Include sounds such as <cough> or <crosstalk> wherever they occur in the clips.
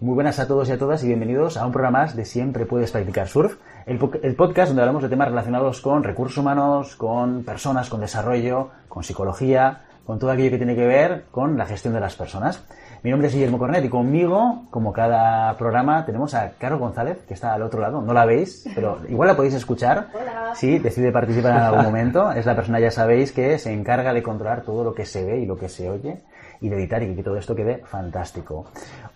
Muy buenas a todos y a todas y bienvenidos a un programa más de Siempre puedes practicar surf, el, el podcast donde hablamos de temas relacionados con recursos humanos, con personas, con desarrollo, con psicología, con todo aquello que tiene que ver con la gestión de las personas. Mi nombre es Guillermo Cornet y conmigo, como cada programa, tenemos a Caro González, que está al otro lado. No la veis, pero igual la podéis escuchar. Hola. Sí, decide participar en algún momento. Es la persona, ya sabéis, que se encarga de controlar todo lo que se ve y lo que se oye y de editar y que todo esto quede fantástico.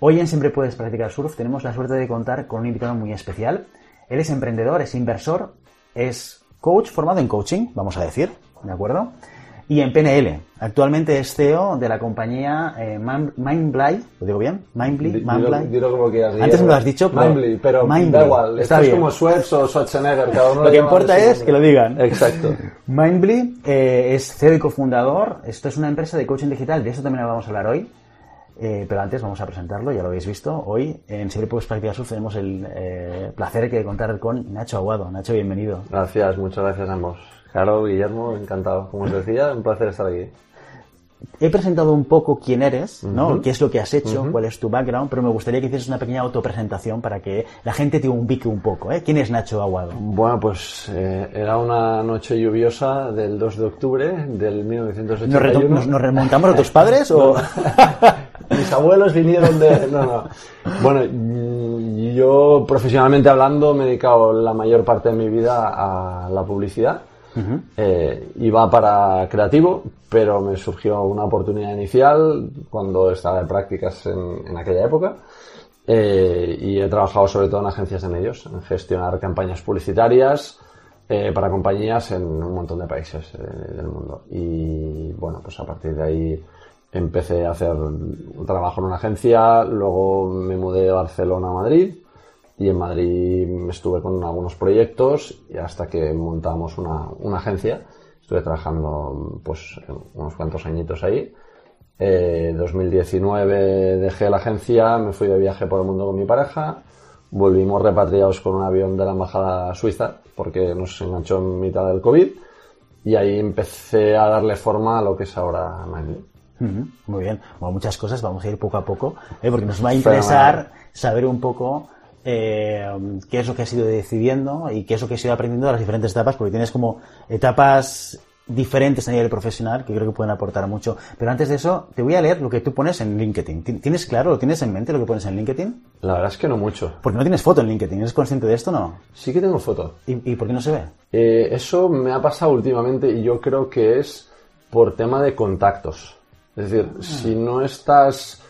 Hoy en Siempre Puedes Practicar Surf tenemos la suerte de contar con un invitado muy especial. Él es emprendedor, es inversor, es coach formado en coaching, vamos a decir, ¿de acuerdo? Y en PNL. Actualmente es CEO de la compañía eh, Mindbly, ¿lo digo bien? Dilo, como quieras. Antes me lo has dicho, pero- Mindbly, pero da igual. Está Esto bien. es como Schweppes o Schwarzenegger. Cada uno Lo que importa es que lo digan. <laughs> Exacto. Mindbly eh, es CEO y cofundador. Esto es una empresa de coaching digital. De eso también vamos a hablar hoy. Eh, pero antes vamos a presentarlo, ya lo habéis visto. Hoy en Siempre Puedes Practicar Surf tenemos el eh, placer de contar con Nacho Aguado. Nacho, bienvenido. Gracias, muchas gracias a ambos. Caro, Guillermo, encantado. Como os decía, un placer estar aquí. He presentado un poco quién eres, ¿no? Ujú. ¿Qué es lo que has hecho? ¿Cuál es tu background? Pero me gustaría que hicieras una pequeña autopresentación para que la gente te ubique un poco. ¿eh? ¿Quién es Nacho Aguado? Bueno, pues eh, era una noche lluviosa del 2 de octubre del ¿Nos, 1981. reto- nos- nos remontamos a tus padres o...? <laughs> Mis abuelos vinieron de... No, no. Bueno, yo profesionalmente hablando me he dedicado la mayor parte de mi vida a la publicidad. Eh, iba para creativo, pero me surgió una oportunidad inicial cuando estaba de prácticas en, aquella época. Eh, y he trabajado sobre todo en agencias de medios, en gestionar campañas publicitarias eh, para compañías en un montón de países del mundo. Y bueno, pues a partir de ahí empecé a hacer un trabajo en una agencia, luego me mudé de Barcelona a Madrid y en Madrid estuve con algunos proyectos y hasta que montamos una, una agencia. Estuve trabajando pues unos cuantos añitos ahí. Eh, 2019 dejé la agencia, me fui de viaje por el mundo con mi pareja, volvimos repatriados con un avión de la embajada suiza porque nos enganchó en mitad del COVID y ahí empecé a darle forma a lo que es ahora Mindly. Ujú, Muy bien. Bueno, muchas cosas, vamos a ir poco a poco, ¿eh? porque nos va a interesar saber un poco eh, qué es lo que has ido decidiendo y qué es lo que has ido aprendiendo de las diferentes etapas, porque tienes como etapas diferentes a nivel profesional que creo que pueden aportar mucho. Pero antes de eso, te voy a leer lo que tú pones en LinkedIn. ¿Ti- ¿Tienes claro, lo tienes en mente lo que pones en LinkedIn? La verdad es que no mucho. Porque no tienes foto en LinkedIn, ¿eres consciente de esto o no? Sí que tengo foto. ¿Y, y por qué no se ve? Eh, eso me ha pasado últimamente y yo creo que es por tema de contactos. Es decir, Ah. si no estás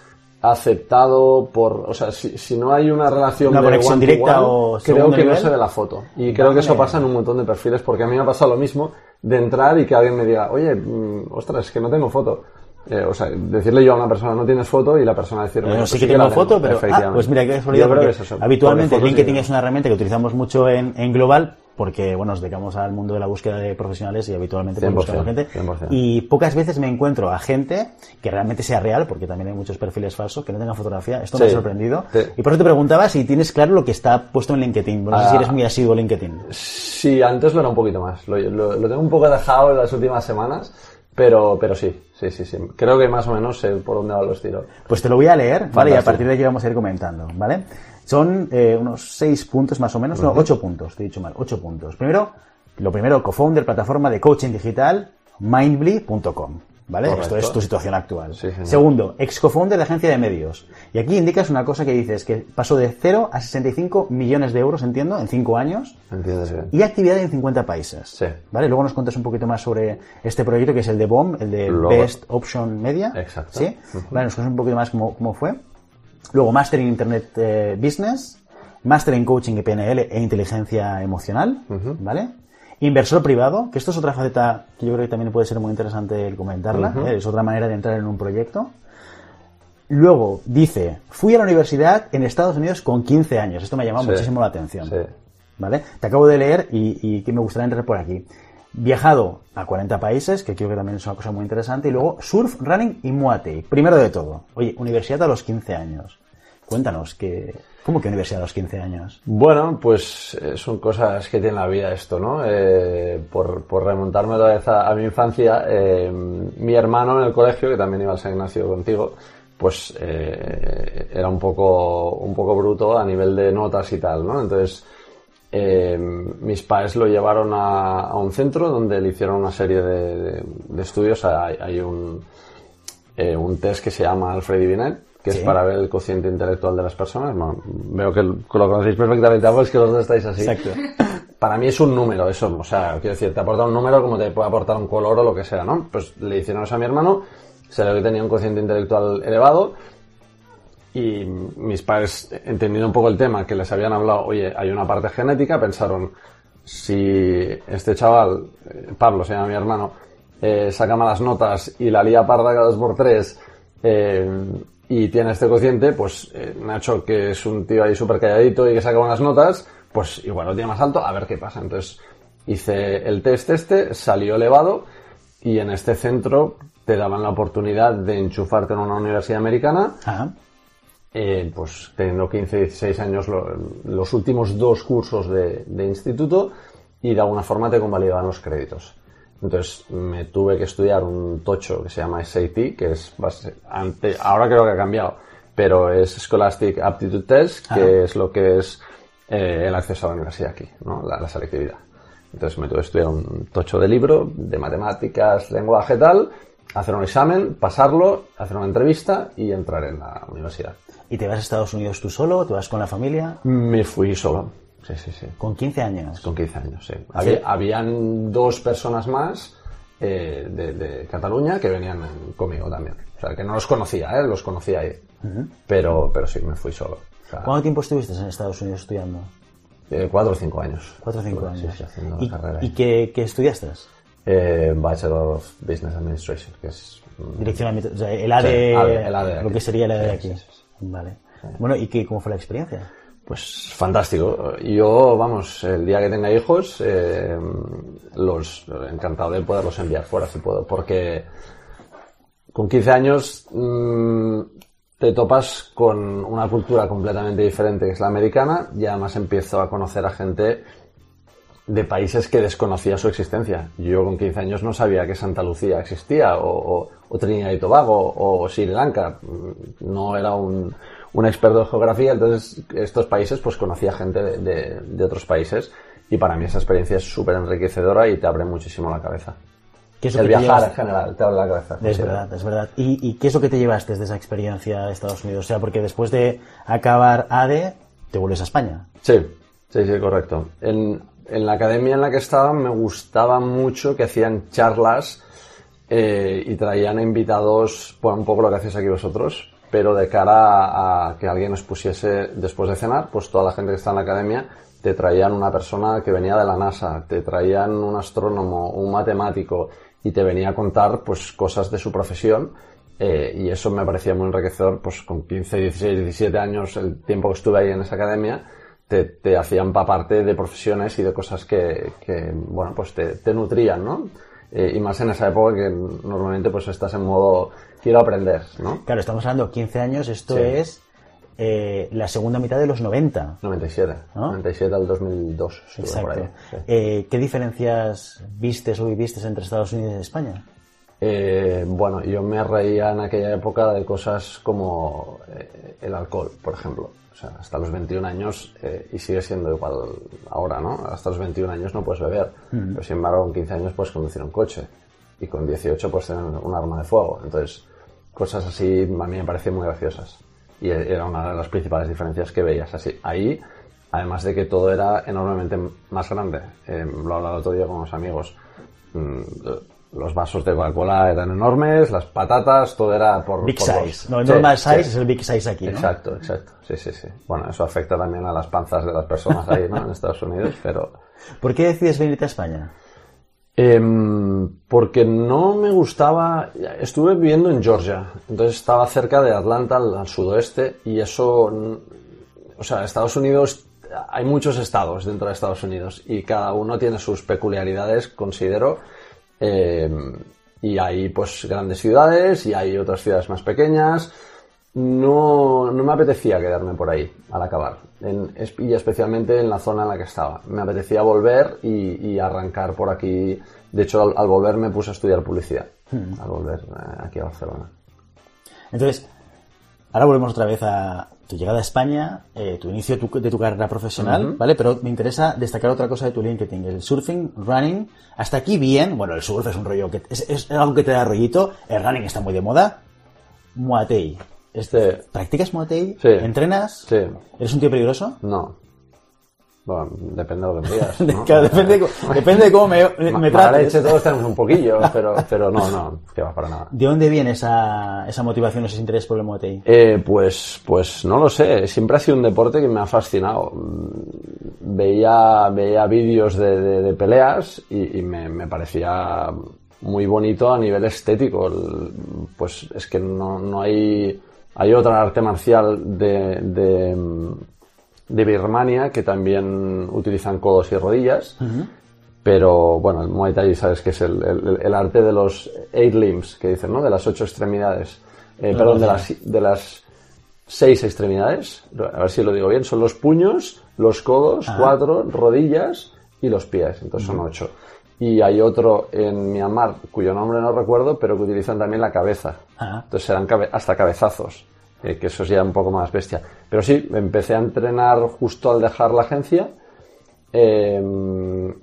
aceptado por, o sea, si, si no hay una relación Una de conexión one directa one, o creo que no se ve la foto. Y creo que eso pasa en un montón de perfiles porque a mí me ha pasado lo mismo de entrar y que alguien me diga, oye, mm, ostras, es que no tengo foto. Eh, o sea, decirle yo a una persona no tienes foto y la persona decirme Bueno, pues sí que tengo foto, pero ah, pues mira, Yo creo que es eso. habitualmente LinkedIn es una herramienta que utilizamos mucho en, en Global porque, bueno, nos dedicamos al mundo de la búsqueda de profesionales y habitualmente pues, 100%, buscamos gente. 100%. Y pocas veces me encuentro a gente que realmente sea real, porque también hay muchos perfiles falsos que no tengan fotografía. Esto me ha Sí, sorprendido. sí. Y por eso te preguntaba si tienes claro lo que está puesto en LinkedIn. No sé Ah. si eres muy asiduo a LinkedIn. Sí, antes lo era un poquito más. Lo, lo- lo tengo un poco dejado en las últimas semanas, pero, pero sí, sí, sí, sí. Creo que más o menos sé por dónde van los tiros. Pues te lo voy a leer, ¿vale? Y a Fantástico. partir de aquí vamos a ir comentando, ¿vale? Son eh, unos seis puntos más o menos, no, ocho puntos, te he dicho mal, ocho puntos. Primero, lo primero, co-founder, plataforma de coaching digital, mindbly.com, ¿vale? Correcto. Esto es tu situación actual. Sí. Segundo, ex co-founder de agencia de medios. Y aquí indicas una cosa que dices, que pasó de 0 a 65 millones de euros, entiendo, en cinco años, ¿Entiendes bien? y actividad en 50 países. Sí. ¿Vale? Luego nos cuentas un poquito más sobre este proyecto que es el de BOM, el de Luego- Best Option Media. Exacto. ¿Sí? Vale, nos cuentas un poquito más cómo, cómo fue. Luego, Master en Internet eh, Business, Master en Coaching y PNL e Inteligencia Emocional. ¿Vale? Inversor privado, que esto es otra faceta que yo creo que también puede ser muy interesante el comentarla. ¿eh? Es otra manera de entrar en un proyecto. Luego dice, fui a la universidad en Estados Unidos con 15 años. Esto me ha llamado Sí. muchísimo la atención. Sí. ¿Vale? Te acabo de leer y, y que me gustaría entrar por aquí. Viajado a 40 países, que creo que también es una cosa muy interesante. Y luego surf, running y muay thai. Primero de todo, oye, universidad a los 15 años. Cuéntanos, ¿qué, ¿Cómo que universidad a los 15 años? Bueno, pues eh, son cosas que tiene la vida esto, ¿no? Eh, por, por, remontarme otra vez a, mi infancia, eh, mi hermano en el colegio, que también iba al San Ignacio contigo, pues era un poco, un poco bruto a nivel de notas y tal, ¿no? Entonces, mis padres lo llevaron a, un centro donde le hicieron una serie de, estudios. Hay, hay un, un test que se llama Alfred Binet, que es para ver el cociente intelectual de las personas. veo que lo conocéis perfectamente ambos, que los dos estáis así. Exacto. Para mí es un número, eso, o sea, quiero decir, te aporta un número como te puede aportar un color o lo que sea, ¿no? Pues le hicieron eso a mi hermano, se le que tenía un cociente intelectual elevado, y mis padres, entendiendo un poco el tema, que les habían hablado, oye, hay una parte genética, pensaron, si este chaval, eh, Pablo se llama mi hermano, eh, saca malas notas y la lía parda cada dos por tres, eh, y tiene este cociente, pues eh, Nacho, que es un tío ahí súper calladito y que saca buenas notas, pues igual lo tiene más alto, a ver qué pasa. Entonces hice el test este, salió elevado y en este centro te daban la oportunidad de enchufarte en una universidad americana. Eh, pues teniendo 15, 16 años, los últimos dos cursos de, de instituto y de alguna forma te convalidaban los créditos. Entonces me tuve que estudiar un tocho que se llama SAT, que es ante, ahora creo que ha cambiado, pero es Scholastic Aptitude Test, que es lo que es eh, el acceso a la universidad aquí, ¿no? la, selectividad. Entonces me tuve que estudiar un tocho de libro, de matemáticas, lenguaje tal, hacer un examen, pasarlo, hacer una entrevista y entrar en la universidad. ¿Y te vas a Estados Unidos tú solo? ¿Te vas con la familia? Me fui solo. Sí, sí, sí. ¿Con 15 años? Con 15 años, sí. habían dos personas más eh, de, Cataluña que venían conmigo también. O sea, que no los conocía, ¿eh? Los conocía ahí. pero, pero sí, me fui solo. ¿Cuánto tiempo estuviste en Estados Unidos estudiando? Eh, cuatro o cinco años. Cuatro o cinco años. Sí, haciendo ¿Y, carrera ¿Y qué, qué estudiaste? Eh, Bachelor of Business Administration, que es... Mm, Dirección o sea, el AD, lo que sería el AD de aquí. Vale. Bueno, ¿y qué, cómo fue la experiencia? Pues fantástico. Yo, vamos, el día que tenga hijos, eh, los encantado de poderlos enviar fuera si puedo, porque con 15 años mm, te topas con una cultura completamente diferente que es la americana y además empiezo a conocer a gente de países que desconocía su existencia. Yo con 15 años no sabía que Santa Lucía existía o, o Trinidad y Tobago o Sri Lanka. No era un, un experto de geografía, entonces estos países pues conocía gente de, de, otros países y para mí esa experiencia es súper enriquecedora y te abre muchísimo la cabeza. ¿Qué es el viajar en general te abre la cabeza. Es verdad, es verdad. ¿Y, qué es lo que te llevaste desde esa experiencia de Estados Unidos? O sea, porque después de acabar ADE, te vuelves a España. Sí, sí, sí, correcto. En, en la academia en la que estaba me gustaba mucho que hacían charlas eh, y traían invitados, por un poco lo que hacéis aquí vosotros, pero de cara a, que alguien nos pusiese después de cenar, pues toda la gente que está en la academia te traían una persona que venía de la NASA, te traían un astrónomo, un matemático y te venía a contar pues cosas de su profesión eh, y eso me parecía muy enriquecedor, pues con 15, 16, 17 años, el tiempo que estuve ahí en esa academia, te, te hacían parte de profesiones y de cosas que, que bueno, pues te, te nutrían, ¿no? Eh, y más en esa época que normalmente pues estás en modo quiero aprender, ¿no? Claro, estamos hablando 15 años, esto es eh, la segunda mitad de los 90. 97, 97 al 2002. Exacto. Eh, ¿Qué diferencias vistes o viviste entre Estados Unidos y España? bueno, yo me reía en aquella época de cosas como el alcohol, por ejemplo. O sea, hasta los 21 años, eh, y sigue siendo igual ahora, ¿no? Hasta los 21 años no puedes beber, pero sin embargo con 15 años puedes conducir un coche y con 18 puedes tener un arma de fuego. Entonces, cosas así a mí me parecían muy graciosas. Y era una de las principales diferencias que veías así. Ahí, además de que todo era enormemente más grande. Eh, lo hablaba el otro día con unos amigos. Mm, los vasos de Coca-Cola eran enormes, las patatas, todo era por... Big size. No, el normal size es el big size aquí, ¿no? Exacto, exacto. Sí, sí, sí. Bueno, eso afecta también a las panzas de las personas ahí, ¿no? En Estados Unidos, pero... <laughs> ¿Por qué decides venirte a España? Em, porque no me gustaba... Estuve viviendo en Georgia, entonces estaba cerca de Atlanta, al, sudoeste, y eso... O sea, Estados Unidos hay muchos estados dentro de Estados Unidos y cada uno tiene sus peculiaridades, considero, eh, y hay pues grandes ciudades y hay otras ciudades más pequeñas. no, no me apetecía quedarme por ahí al acabar, en, y especialmente en la zona en la que estaba. Me apetecía volver y, y arrancar por aquí. De hecho, al, al, volver me puse a estudiar publicidad, Hmm. al volver eh, aquí a Barcelona. Entonces, ahora volvemos otra vez a tu llegada a España, eh, tu inicio de tu, de tu carrera profesional. ¿vale? Pero me interesa destacar otra cosa de tu LinkedIn, el surfing, running, hasta aquí bien, bueno, el surf es un rollo que es, es algo que te da rollito, el running está muy de moda, Muay Thai. Este, ¿Practicas Muay Thai? Sí. ¿Entrenas? sí, ¿Eres un tío peligroso? no. Bueno, depende de lo que me digas. <laughs> ¿no? Claro, depende, de cómo- depende de cómo me, <laughs> me mala trates. leche todos tenemos un poquillo, pero, pero no, no, que va para nada. ¿De dónde viene esa, esa motivación, ese interés por el Muay Thai? Eh, pues, pues no lo sé. Siempre ha sido un deporte que me ha fascinado. Veía, veía vídeos de, de- de peleas y, y me, me parecía muy bonito a nivel estético. El- Pues es que no, no hay, hay otra arte marcial de, de, de Birmania que también utilizan codos y rodillas. Pero bueno, el Muay Thai sabes que es el, el- el arte de los eight limbs, que dicen, ¿no? De las ocho extremidades. Eh, No, perdón, no, de las, de las seis extremidades. A ver si lo digo bien. Son los puños, los codos, cuatro, rodillas y los pies. Entonces son ocho. Y hay otro en Myanmar, cuyo nombre no recuerdo, pero que utilizan también la cabeza. Entonces serán cabe- hasta cabezazos, eh, que eso es un poco más bestia. Pero sí, empecé a entrenar justo al dejar la agencia eh,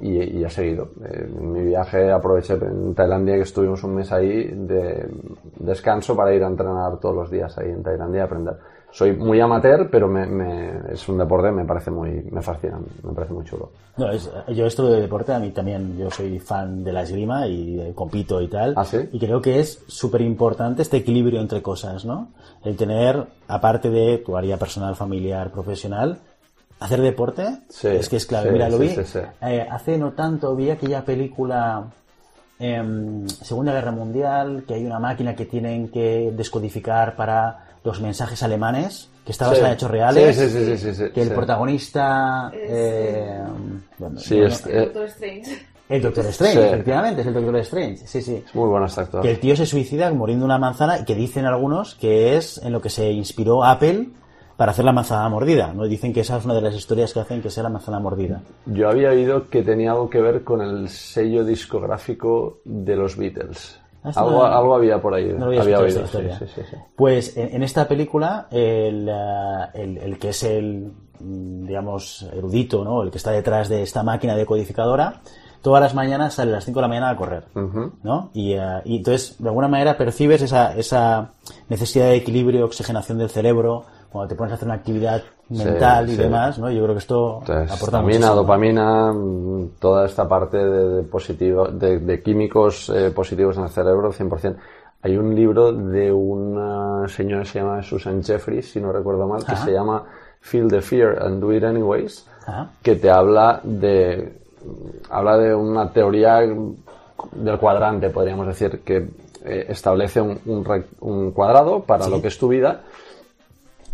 y, ha seguido. Eh, en mi viaje aproveché en Tailandia, que estuvimos un mes ahí de descanso para ir a entrenar todos los días ahí en Tailandia y aprender. Soy muy amateur, pero me, me- es un deporte me parece muy, me fascina, me parece muy chulo. No, es- yo esto de deporte, a mí también, yo soy fan de la esgrima y eh, compito y tal. ¿Ah, sí? Y creo que es súper importante este equilibrio entre cosas, ¿no? El tener, aparte de tu área personal, familiar, profesional, hacer deporte Sí, es que es clave. sí, Mira, lo vi, eh, hace no tanto vi aquella película em, Segunda Guerra Mundial, que hay una máquina que tienen que descodificar para los mensajes alemanes, que está basada en hechos reales. Sí, sí, sí, sí, sí, que el protagonista Es, eh, bueno, Sí, bueno, es- El Eh, Doctor Strange. el Doctor Strange, Sí. efectivamente, es el Doctor Strange. Sí, sí. Muy bueno este actor. Que el tío se suicida muriendo una manzana y que dicen algunos que es en lo que se inspiró Apple para hacer la manzana mordida. ¿no? Dicen que esa es una de las historias que hacen que sea la manzana mordida. Yo había oído que tenía algo que ver con el sello discográfico de los Beatles. Algo, no- algo había por ahí. no lo había había escuchado oído, esta sí, historia. sí, sí, sí. Pues en, en esta película, el, eh, el- el que es el, mm, digamos, erudito, ¿no? El que está detrás de esta máquina decodificadora, todas las mañanas sale a las 5 de la mañana a correr. ¿no? Y, eh, y entonces, de alguna manera, percibes esa, esa necesidad de equilibrio, oxigenación del cerebro, cuando te pones a hacer una actividad mental y sí. demás, ¿no? Yo creo que esto Entonces, aporta dopamina, dopamina, toda esta parte de, de positivo, de, de químicos eh, positivos en el cerebro, 100%. Hay un libro de una señora que se llama Susan Jeffries, si no recuerdo mal, que Ajá. se llama Feel the Fear and Do It Anyways, Ajá. que te habla de habla de una teoría del cuadrante, podríamos decir, que eh, establece un, un un cuadrado para Sí. lo que es tu vida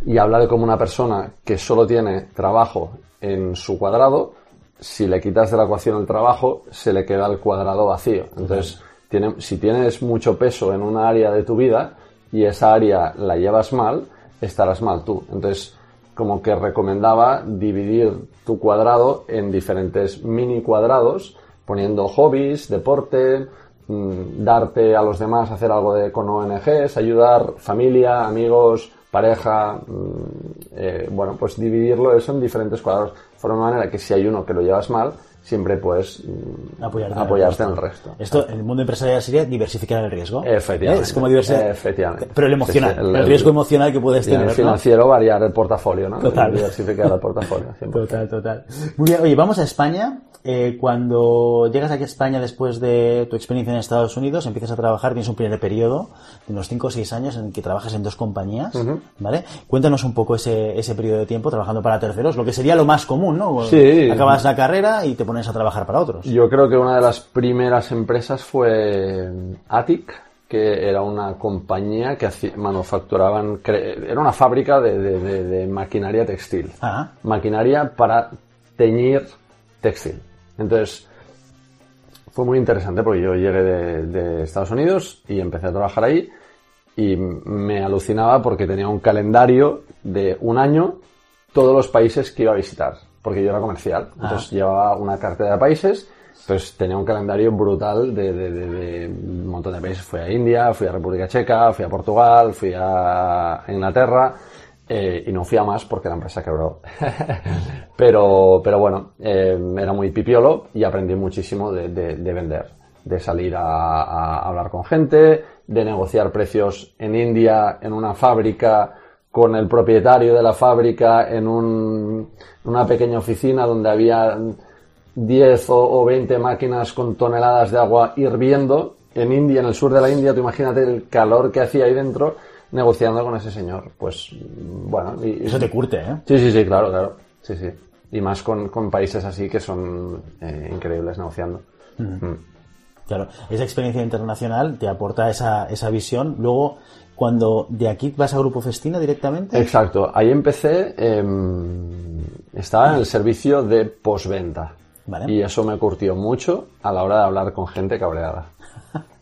y habla de cómo una persona que solo tiene trabajo en su cuadrado, si le quitas de la ecuación el trabajo, se le queda el cuadrado vacío. Entonces, tiene, si tienes mucho peso en una área de tu vida y esa área la llevas mal, estarás mal tú. Entonces, como que recomendaba dividir tu cuadrado en diferentes mini cuadrados, poniendo hobbies, deporte, mm, darte a los demás, hacer algo de, con ONGs, ayudar, familia, amigos, pareja, mm, eh, bueno, pues dividirlo eso en diferentes cuadrados, de forma manera que si hay uno que lo llevas mal, siempre puedes mm, Apoyarte, en el apoyarte en resto. el resto. Esto en el mundo empresarial sería diversificar el riesgo. Efectivamente. ¿Eh? Es como diversificar. Efectivamente. Pero el emocional, Sí, sí, el, el- riesgo emocional que puedes Y en tener. el ¿no? financiero variar el portafolio, ¿no? Total. Diversificar el portafolio. <laughs> 100%. Total, total. Muy bien, oye, vamos a España. Eh, cuando llegas aquí a España después de tu experiencia en Estados Unidos, empiezas a trabajar, tienes un primer periodo de unos 5 o 6 años en que trabajas en dos compañías, ¿vale? Cuéntanos un poco ese, ese periodo de tiempo trabajando para terceros, lo que sería lo más común, ¿no? Sí. Acabas la carrera y te pones a trabajar para otros. Yo creo que una de las primeras empresas fue Atic, que era una compañía que hacía- manufacturaban, era una fábrica de, de- de- de maquinaria textil. Ah, Maquinaria para teñir textil. Entonces, fue muy interesante porque yo llegué de Estados Unidos y empecé a trabajar ahí y me alucinaba porque tenía un calendario de un año todos los países que iba a visitar, porque yo era comercial. Entonces llevaba una cartera de países, pues tenía un calendario brutal de, de, de, de un montón de países. Fui a India, fui a República Checa, fui a Portugal, fui a Inglaterra. Eh, y no fui a más porque la empresa quebró. <laughs> pero, pero bueno, eh, era muy pipiolo y aprendí muchísimo de, de, de vender, de salir a, a, hablar con gente, de negociar precios en India, en una fábrica, con el propietario de la fábrica, en un, una pequeña oficina donde había 10 o, o 20 máquinas con toneladas de agua hirviendo. En India, en el sur de la India, tú imagínate el calor que hacía ahí dentro negociando con ese señor. Pues, bueno. Y, Eso te curte, ¿eh? Sí, sí, sí, claro, claro. Sí, sí. Y más con, con países así que son eh, increíbles negociando. Mm. Mm. Claro, esa experiencia internacional te aporta esa, esa visión. Luego, cuando de aquí vas a Grupo Festina directamente. Exacto, ahí empecé, eh, estaba en el servicio de postventa. Vale. Y eso me curtió mucho a la hora de hablar con gente cabreada.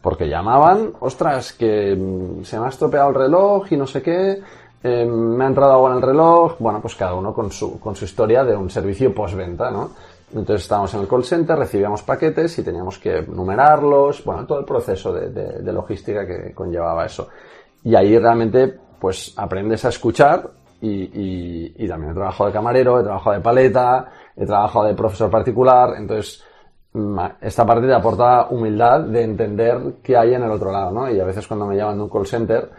Porque llamaban, ostras, que mm, se me ha estropeado el reloj y no sé qué, eh, me ha entrado agua en el reloj. Bueno, pues cada uno con su, con su historia de un servicio postventa, ¿no? Entonces estábamos en el call center, recibíamos paquetes y teníamos que numerarlos, bueno, todo el proceso de, de, de logística que conllevaba eso. Y ahí realmente, pues aprendes a escuchar y, y, y, también he trabajado de camarero, he trabajado de paleta, he trabajado de profesor particular, entonces esta parte te aporta humildad de entender qué hay en el otro lado, ¿no? Y a veces cuando me llaman de un call center,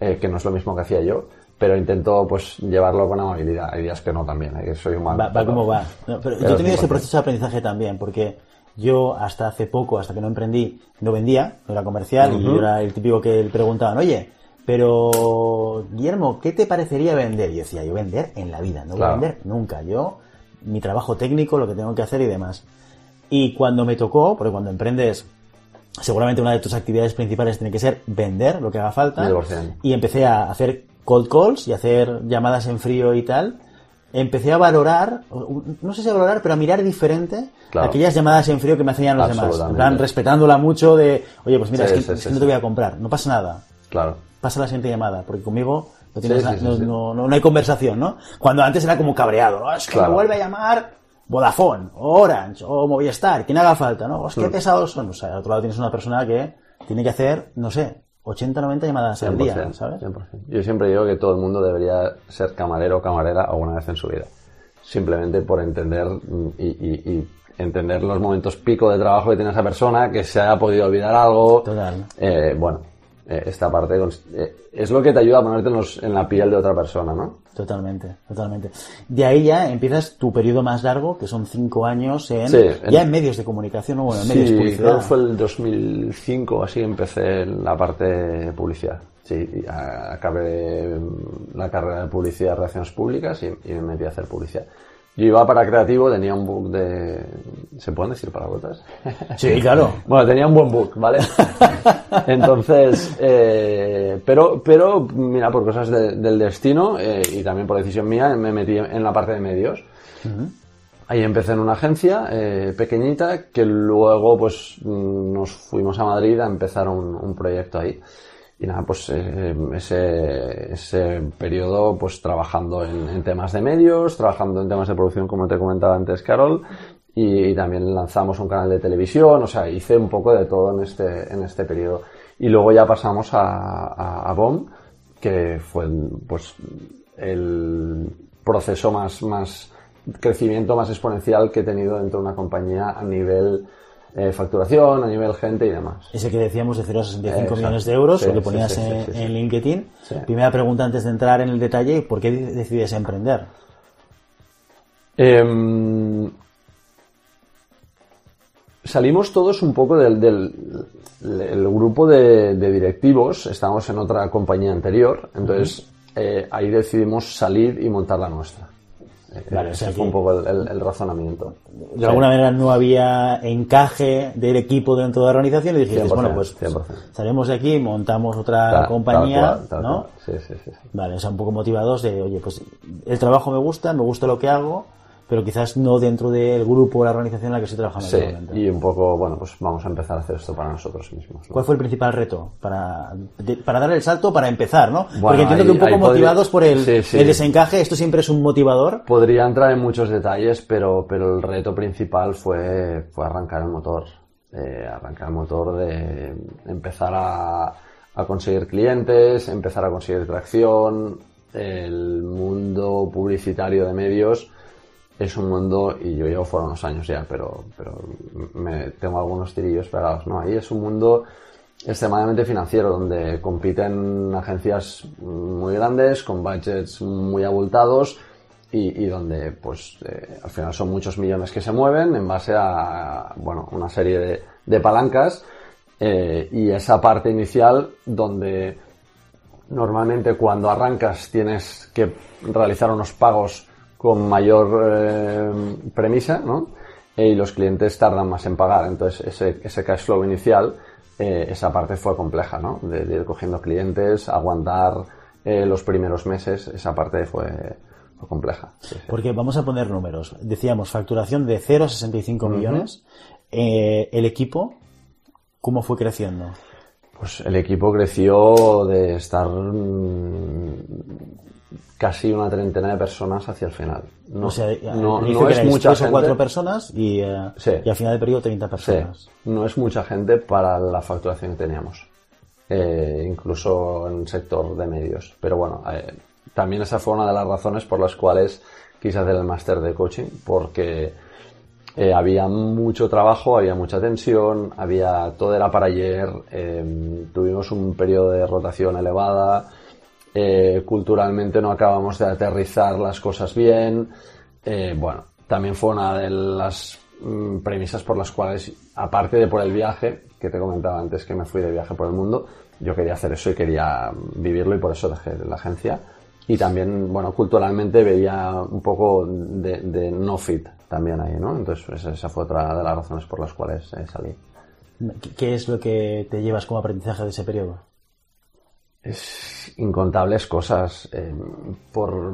eh, que no es lo mismo que hacía yo, pero intento pues llevarlo con amabilidad. Hay días que no también, ¿eh? soy humano. Va, va como va. No, pero, pero, yo he tenido ese proceso de aprendizaje también, porque yo hasta hace poco, hasta que no emprendí, no vendía, no era comercial uh -huh. y yo era el típico que le preguntaban, oye, pero Guillermo, ¿qué te parecería vender? Y yo decía, yo vender en la vida, no voy claro. a vender nunca. Yo, mi trabajo técnico, lo que tengo que hacer y demás. Y cuando me tocó, porque cuando emprendes, seguramente una de tus actividades principales tiene que ser vender lo que haga falta. Y empecé a hacer cold calls y hacer llamadas en frío y tal. Empecé a valorar, no sé si a valorar, pero a mirar diferente claro. aquellas llamadas en frío que me hacían los demás. En plan, respetándola mucho de, oye, pues mira, sí, es que, sí, es que no te voy a comprar, no pasa nada. Claro. Pasa la siguiente llamada, porque conmigo no, tienes no, no, no, hay conversación, ¿no? Cuando antes era como cabreado, ¿no? Es que claro. me vuelve a llamar Vodafone, o Orange, o Movistar, quien haga falta, ¿no? Hostia, qué pesados son. O sea, al otro lado tienes una persona que tiene que hacer, no sé, 80, 90 llamadas al día, ¿sabes? 100%. Yo siempre digo que todo el mundo debería ser camarero o camarera alguna vez en su vida. Simplemente por entender y, y, y entender los momentos pico de trabajo que tiene esa persona, que se haya podido olvidar algo. Total. Eh, bueno, eh, esta parte eh, es lo que te ayuda a ponerte en, los, en, la piel de otra persona, ¿no? Totalmente, totalmente. De ahí ya empiezas tu periodo más largo, que son cinco años en, sí, en ya en medios de comunicación, ¿no? Bueno, en sí, medios de publicidad. creo que fue el 2005, así empecé en la parte de publicidad. Sí, acabé la carrera de publicidad relaciones públicas y, y me metí a hacer publicidad. Yo iba para creativo, tenía un book de... ¿Se pueden decir palabrotas? Sí, claro. <laughs> bueno, tenía un buen book, ¿vale? <laughs> Entonces, eh, pero, pero, mira, por cosas de, del destino eh, y también por decisión mía, me metí en la parte de medios. Uh -huh. Ahí empecé en una agencia eh, pequeñita que luego pues nos fuimos a Madrid a empezar un, un proyecto ahí y nada, pues eh, ese, ese periodo pues trabajando en, temas de medios, trabajando en temas de producción como te comentaba antes Carol y, también lanzamos un canal de televisión, o sea, hice un poco de todo en este, en este periodo. Y luego ya pasamos a, a, a BOM, que fue pues el proceso más, más, crecimiento más exponencial que he tenido dentro de una compañía a nivel eh, facturación, a nivel gente y demás. Ese que decíamos de 0 a 65 eh, millones de euros, sí, lo que ponías sí, sí, en, en, LinkedIn. Primera pregunta antes de entrar en el detalle, ¿por qué decides emprender? Eh, salimos todos un poco del, del el grupo de, de, directivos, estábamos en otra compañía anterior, entonces uh -huh. ahí decidimos salir y montar la nuestra. Vale, Ese fue un poco el, el, el, razonamiento. De sí. alguna manera no había encaje del equipo dentro de la organización y dijiste, bueno, pues 100%. salimos de aquí, montamos otra tal, compañía, tal cual, tal ¿no? Sí, sí, sí, Vale, o sea, un poco motivados de, oye, pues el trabajo me gusta, me gusta lo que hago, pero quizás no dentro del grupo o la organización en la que estoy trabajando Sí, y un poco, bueno, pues vamos a empezar a hacer esto para nosotros mismos. ¿no? ¿Cuál fue el principal reto para, de- para dar el salto, para empezar, ¿no? Bueno, Porque entiendo ahí- que un poco podría- motivados por el, Sí, sí. el desencaje, esto siempre es un motivador. Podría entrar en muchos detalles, pero, pero el reto principal fue, fue arrancar el motor. Eh, arrancar el motor de empezar a, a conseguir clientes, empezar a conseguir tracción. El mundo publicitario de medios es un mundo, y yo llevo fuera unos años ya, pero, pero me, tengo algunos tirillos pegados, ¿no? Ahí es un mundo extremadamente financiero, donde compiten agencias muy grandes, con budgets muy abultados, y, y donde pues eh, al final son muchos millones que se mueven en base a bueno una serie de, de palancas eh, y esa parte inicial donde normalmente cuando arrancas tienes que realizar unos pagos con mayor eh, premisa ¿no? y los clientes tardan más en pagar entonces ese, ese cash flow inicial eh, esa parte fue compleja ¿no? de, de ir cogiendo clientes aguantar eh, los primeros meses esa parte fue fue compleja. Sí, sí. Porque vamos a poner números. Decíamos, facturación de 0 a 65 millones. Eh, el equipo, ¿cómo fue creciendo? Pues el equipo creció de estar mm, casi una treintena de personas hacia el final. No, o sea, no, al no es mucha gente. cuatro personas y, eh, Sí. y al final del periodo 30 Sí, personas. no es mucha gente para la facturación que teníamos. Eh, incluso en el sector de medios. Pero bueno, eh, también esa fue una de las razones por las cuales quise hacer el máster de coaching, porque eh, había mucho trabajo, había mucha tensión, había todo era para ayer, eh, tuvimos un periodo de rotación elevada, eh, culturalmente no acabamos de aterrizar las cosas bien, eh, bueno, también fue una de las mm, premisas por las cuales, aparte de por el viaje, que te comentaba antes que me fui de viaje por el mundo, yo quería hacer eso y quería vivirlo y por eso dejé la agencia. Y también, bueno, culturalmente veía un poco de, no fit también ahí, ¿no? Entonces esa, esa fue otra de las razones por las cuales eh, salí. ¿Qué- ¿Qué es lo que te llevas como aprendizaje de ese periodo? Es incontables cosas. eh, por,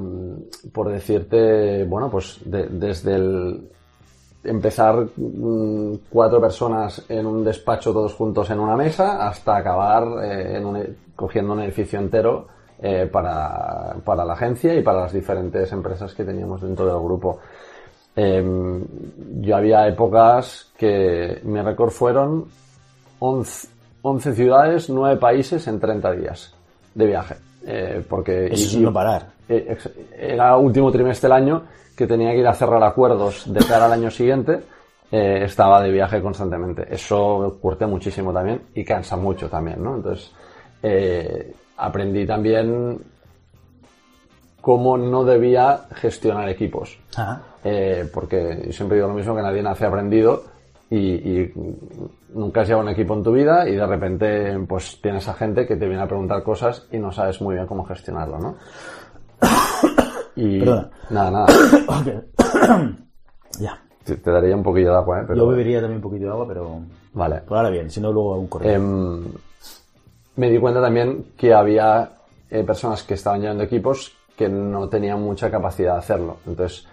por decirte, bueno, pues de- desde el empezar mm, cuatro personas en un despacho todos juntos en una mesa hasta acabar eh, e- cogiendo un edificio entero eh, para, para la agencia y para las diferentes empresas que teníamos dentro del grupo. Eh, yo había épocas que mi récord fueron 11, 11 ciudades, 9 países en 30 días de viaje. Eh, porque Eso es y- no parar. eh, era último trimestre del año que tenía que ir a cerrar acuerdos de cara al año siguiente. eh, estaba de viaje constantemente. Eso curte muchísimo también y cansa mucho también, ¿no? Entonces, eh, aprendí también cómo no debía gestionar equipos. Ajá. Eh, porque siempre digo lo mismo que nadie nace aprendido y, y nunca has llevado un equipo en tu vida y de repente pues tienes a gente que te viene a preguntar cosas y no sabes muy bien cómo gestionarlo, ¿no? <coughs> Y Perdona. nada, nada. <coughs> <coughs> Ya. Te, te daría un poquillo de agua, ¿eh? Pero, Yo bebería también un poquito de agua, pero Vale. por ahora bien, si no luego un correo. Em, me di cuenta también que había eh, personas que estaban llevando equipos que no tenían mucha capacidad de hacerlo. Entonces,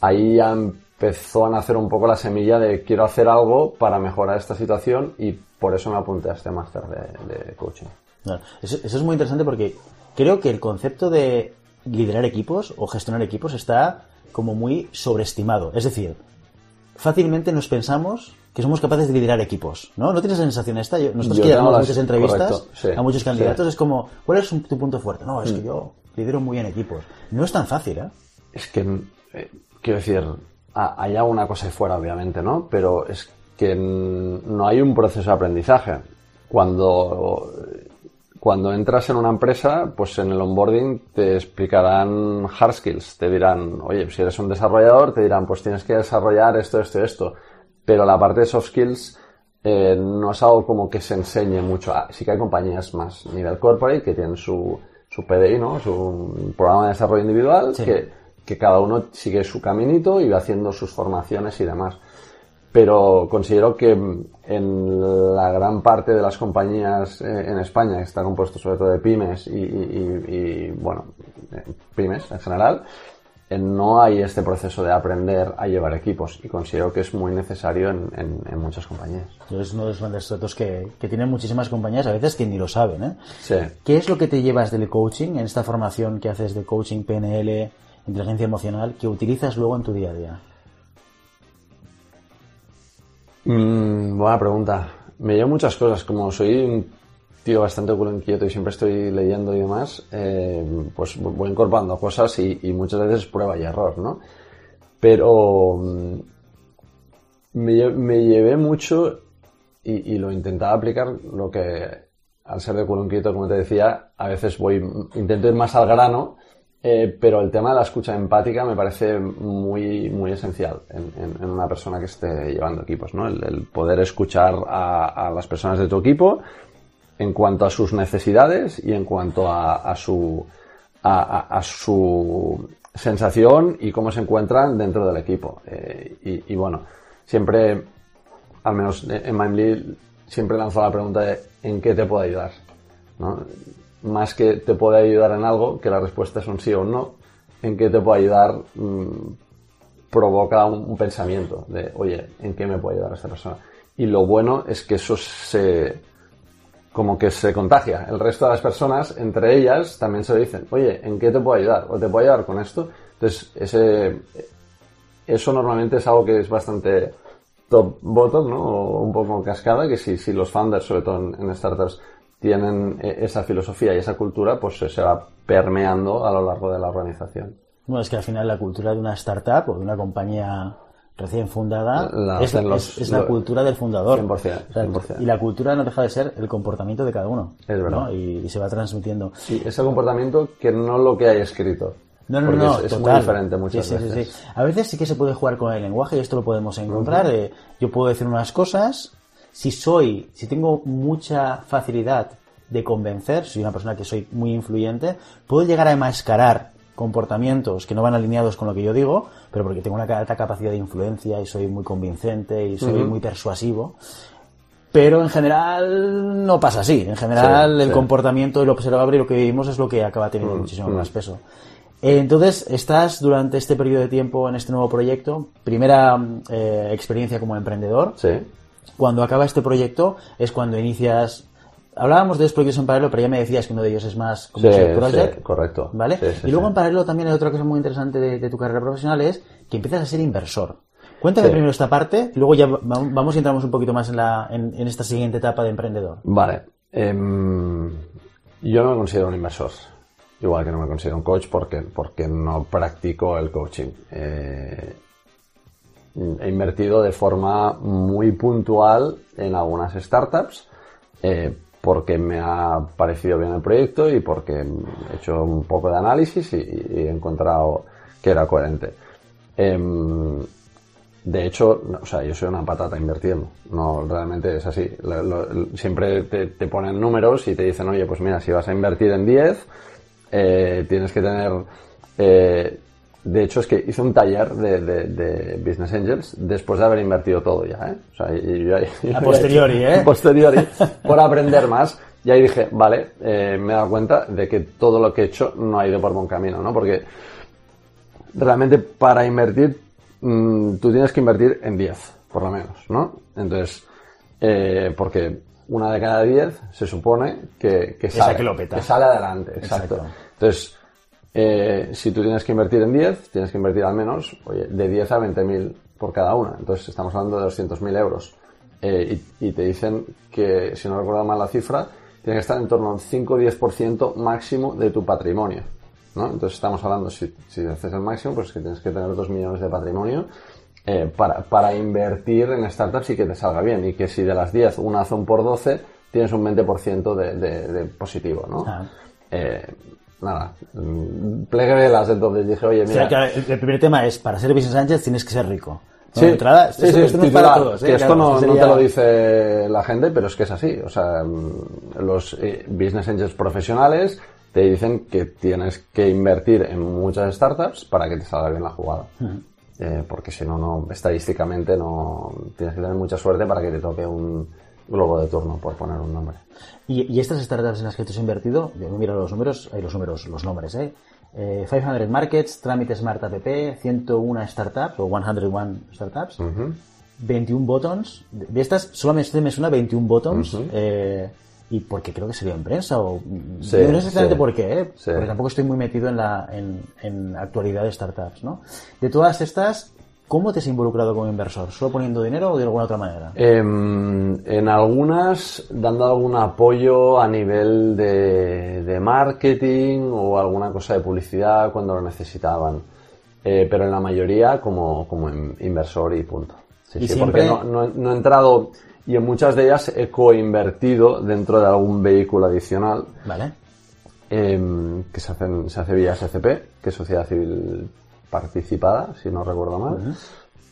ahí ya empezó a nacer un poco la semilla de quiero hacer algo para mejorar esta situación y por eso me apunté a este máster de, de coaching. Eso, eso es muy interesante porque creo que el concepto de liderar equipos o gestionar equipos está como muy sobreestimado. Es decir, fácilmente nos pensamos que somos capaces de liderar equipos, ¿no? ¿No tienes la sensación esta? Nosotros Yo que llevamos las- muchas entrevistas sí, a muchos candidatos sí. Mm. es como, ¿cuál es tu punto fuerte? No, es que yo lidero muy bien equipos. No es tan fácil, ¿eh? Es que, eh, quiero decir, hay alguna cosa ahí fuera, obviamente, ¿no? Pero es que no hay un proceso de aprendizaje. Cuando, cuando entras en una empresa, pues en el onboarding te explicarán hard skills. Te dirán, oye, si eres un desarrollador, te dirán, pues tienes que desarrollar esto, esto, esto. Pero la parte de soft skills eh, no es algo como que se enseñe mucho. Ah, sí que hay compañías más nivel corporate que tienen su, su PDI, ¿no? Su programa de desarrollo individual Sí. que, que cada uno sigue su caminito y va haciendo sus formaciones y demás. Pero considero que en la gran parte de las compañías eh, en España, que está compuesto sobre todo de pymes y, y- y- bueno, eh, pymes en general, no hay este proceso de aprender a llevar equipos y considero que es muy necesario en, muchas compañías. Es uno de los grandes retos que, que, tienen muchísimas compañías, a veces que ni lo saben. ¿eh? Sí. ¿Qué es lo que te llevas del coaching, en esta formación que haces de coaching PNL, inteligencia emocional, que utilizas luego en tu día a día? Mm, buena pregunta. Me llevo muchas cosas, como soy un tío bastante culo inquieto y siempre estoy leyendo y demás, eh, pues voy incorporando cosas y, muchas veces prueba y error, ¿no? Pero mm, me, llevé mucho y, lo intentaba aplicar, lo que al ser de culo inquieto, como te decía, a veces voy, intento ir más al grano, eh, pero el tema de la escucha empática me parece muy, muy esencial en, una persona que esté llevando equipos, ¿no? El, poder escuchar a, las personas de tu equipo en cuanto a sus necesidades y en cuanto a, su, a, su sensación y cómo se encuentran dentro del equipo. Eh, y, bueno, siempre, al menos en Mindly, siempre lanzo la pregunta de ¿en qué te puedo ayudar? Más que te puede ayudar en algo, que la respuesta es un sí o un no, ¿en qué te puedo ayudar? Mm, provoca un, pensamiento de, oye, ¿en qué me puede ayudar esta persona? Y lo bueno es que eso se, como que se contagia. El resto de las personas, entre ellas, también se dicen, oye, ¿en qué te puedo ayudar? ¿O te puedo ayudar con esto? Entonces, ese, eso normalmente es algo que es bastante top bottom, ¿no? O un poco cascada, que si, si los founders, sobre todo en, startups, tienen e, esa filosofía y esa cultura, pues se va permeando a lo largo de la organización. Bueno, es que al final la cultura de una startup o de una compañía recién fundada es, la cultura del fundador. 100%, Y la cultura no deja de ser el comportamiento de cada uno. Es verdad. Y, se va transmitiendo. Sí, ese comportamiento que no lo que hay escrito. No, no, no, es, muy diferente muchas veces. A veces sí que se puede jugar con el lenguaje y esto lo podemos encontrar. Eh, yo puedo decir unas cosas, si soy, si tengo mucha facilidad de convencer, soy una persona que soy muy influyente, puedo llegar a enmascarar comportamientos que no van alineados con lo que yo digo, pero porque tengo una alta capacidad de influencia y soy muy convincente y soy muy persuasivo. Pero en general no pasa así. En general el comportamiento, el observable y lo que vivimos es lo que acaba teniendo muchísimo más peso. Entonces, estás durante este periodo de tiempo en este nuevo proyecto, primera eh, experiencia como emprendedor. Sí. Cuando acaba este proyecto es cuando inicias hablábamos de dos proyectos en paralelo, pero ya me decías que uno de ellos es más como sí, project. correcto. ¿Vale? y luego en paralelo también hay otra cosa muy interesante de, tu carrera profesional es que empiezas a ser inversor. Cuéntame primero esta parte y luego ya vamos y entramos un poquito más en, la, en, esta siguiente etapa de emprendedor. Vale. Em, yo no me considero un inversor. Igual que no me considero un coach porque, porque no practico el coaching. Eh, he invertido de forma muy puntual en algunas startups. Eh, porque me ha parecido bien el proyecto y porque he hecho un poco de análisis y, he encontrado que era coherente. Em, de hecho, o sea, yo soy una patata invirtiendo. No, realmente es así. siempre te, ponen números y te dicen, oye, pues mira, si vas a invertir en 10, eh, tienes que tener eh, de hecho, es que hice un taller de, Business Angels después de haber invertido todo ya, ¿eh? O sea, a posteriori, <laughs> ¿eh? A posteriori, por aprender más. Y ahí dije, vale, eh, me he dado cuenta de que todo lo que he hecho no ha ido por buen camino, ¿no? Porque realmente para invertir, mm, tú tienes que invertir en 10, por lo menos, ¿no? Entonces, eh, porque una de cada 10 se supone que, que, sale, que, sale adelante, exacto. Entonces, eh, si tú tienes que invertir en 10, tienes que invertir al menos oye, de 10 a 20.000 por cada una. Entonces estamos hablando de 200.000 euros. Eh, y, te dicen que, si no recuerdo mal la cifra, tiene que estar en torno al 5 o 10% máximo de tu patrimonio. ¿no? Entonces estamos hablando, si, si haces el máximo, pues que tienes que tener 2 millones de patrimonio eh, para, para invertir en startups y que te salga bien. Y que si de las 10 una hace un por 12, tienes un 20% de, de, de positivo. ¿no? Ah. Eh, nada, plegue velas entonces dije, oye, mira. el, primer tema es, para ser Business Angel tienes que ser rico. Sí, entrada, sí, sí, esto, no todos, ¿eh? esto no, no, te lo dice la gente, pero es que es así. O sea, los eh, Business Angels profesionales te dicen que tienes que invertir en muchas startups para que te salga bien la jugada. eh, porque si no, no, estadísticamente no, tienes que tener mucha suerte para que te toque un, globo de turno, por poner un nombre. ¿Y, estas startups en las que tú has invertido? Yo me miro los números, hay los números, los nombres, ¿eh? eh, 500 Markets, Trámite Smart App, 101 Startups o 101 Startups, 21 Buttons. De estas solamente me suena 21 Buttons. eh, y porque creo que salió en prensa o Sí, no sé exactamente sí. por qué, ¿eh? Sí. porque tampoco estoy muy metido en la en, en actualidad de startups, ¿no? De todas estas, ¿cómo te has involucrado como inversor? ¿Solo poniendo dinero o de alguna otra manera? Em, en algunas dando algún apoyo a nivel de, de marketing o alguna cosa de publicidad cuando lo necesitaban. Eh, pero en la mayoría como, como in- inversor y punto. Sí, Y sí, siempre- porque no, no- no he entrado y en muchas de ellas he coinvertido dentro de algún vehículo adicional ¿Vale? em, que se, hacen, se hace vía SCP, que es Sociedad Civil Participada, si no recuerdo mal,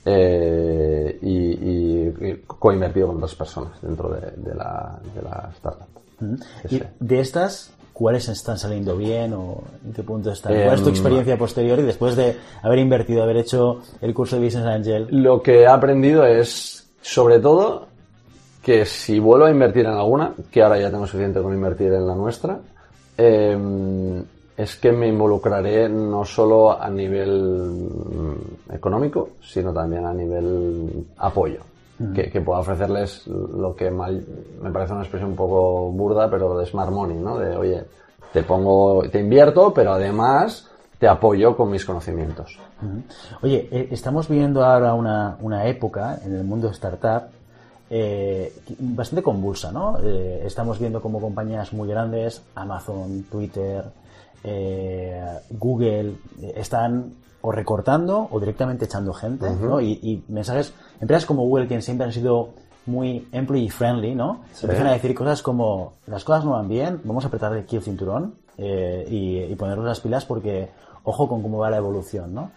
eh, y, y- coinvertido con dos personas dentro de, de la, de la startup. Ujú. Sí, Y de estas, ¿cuáles están saliendo bien o en qué punto están? ¿Cuál es tu Em, experiencia posterior y después de haber invertido, haber hecho el curso de Business Angel? Lo que he aprendido es, sobre todo, que si vuelvo a invertir en alguna, que ahora ya tengo suficiente con invertir en la nuestra, eh, es que me involucraré no solo a nivel mm, económico, sino también a nivel apoyo. Que, que pueda ofrecerles lo que mal- me parece una expresión un poco burda, pero de smart money, ¿no? De, oye, te pongo, te invierto, pero además te apoyo con mis conocimientos. Ujú. Oye, eh, estamos viviendo ahora una, una época en el mundo startup eh, bastante convulsa, ¿no? Eh, estamos viendo como compañías muy grandes, Amazon, Twitter, eh, Google, eh, están o recortando o directamente echando gente, ¿no? Y, y mensajes, empresas como Google, que siempre han sido muy employee friendly, ¿no? Empiezan a decir cosas como, las cosas no van bien, vamos a apretar aquí el cinturón eh, y, y ponernos las pilas porque ojo con cómo va la evolución, ¿no?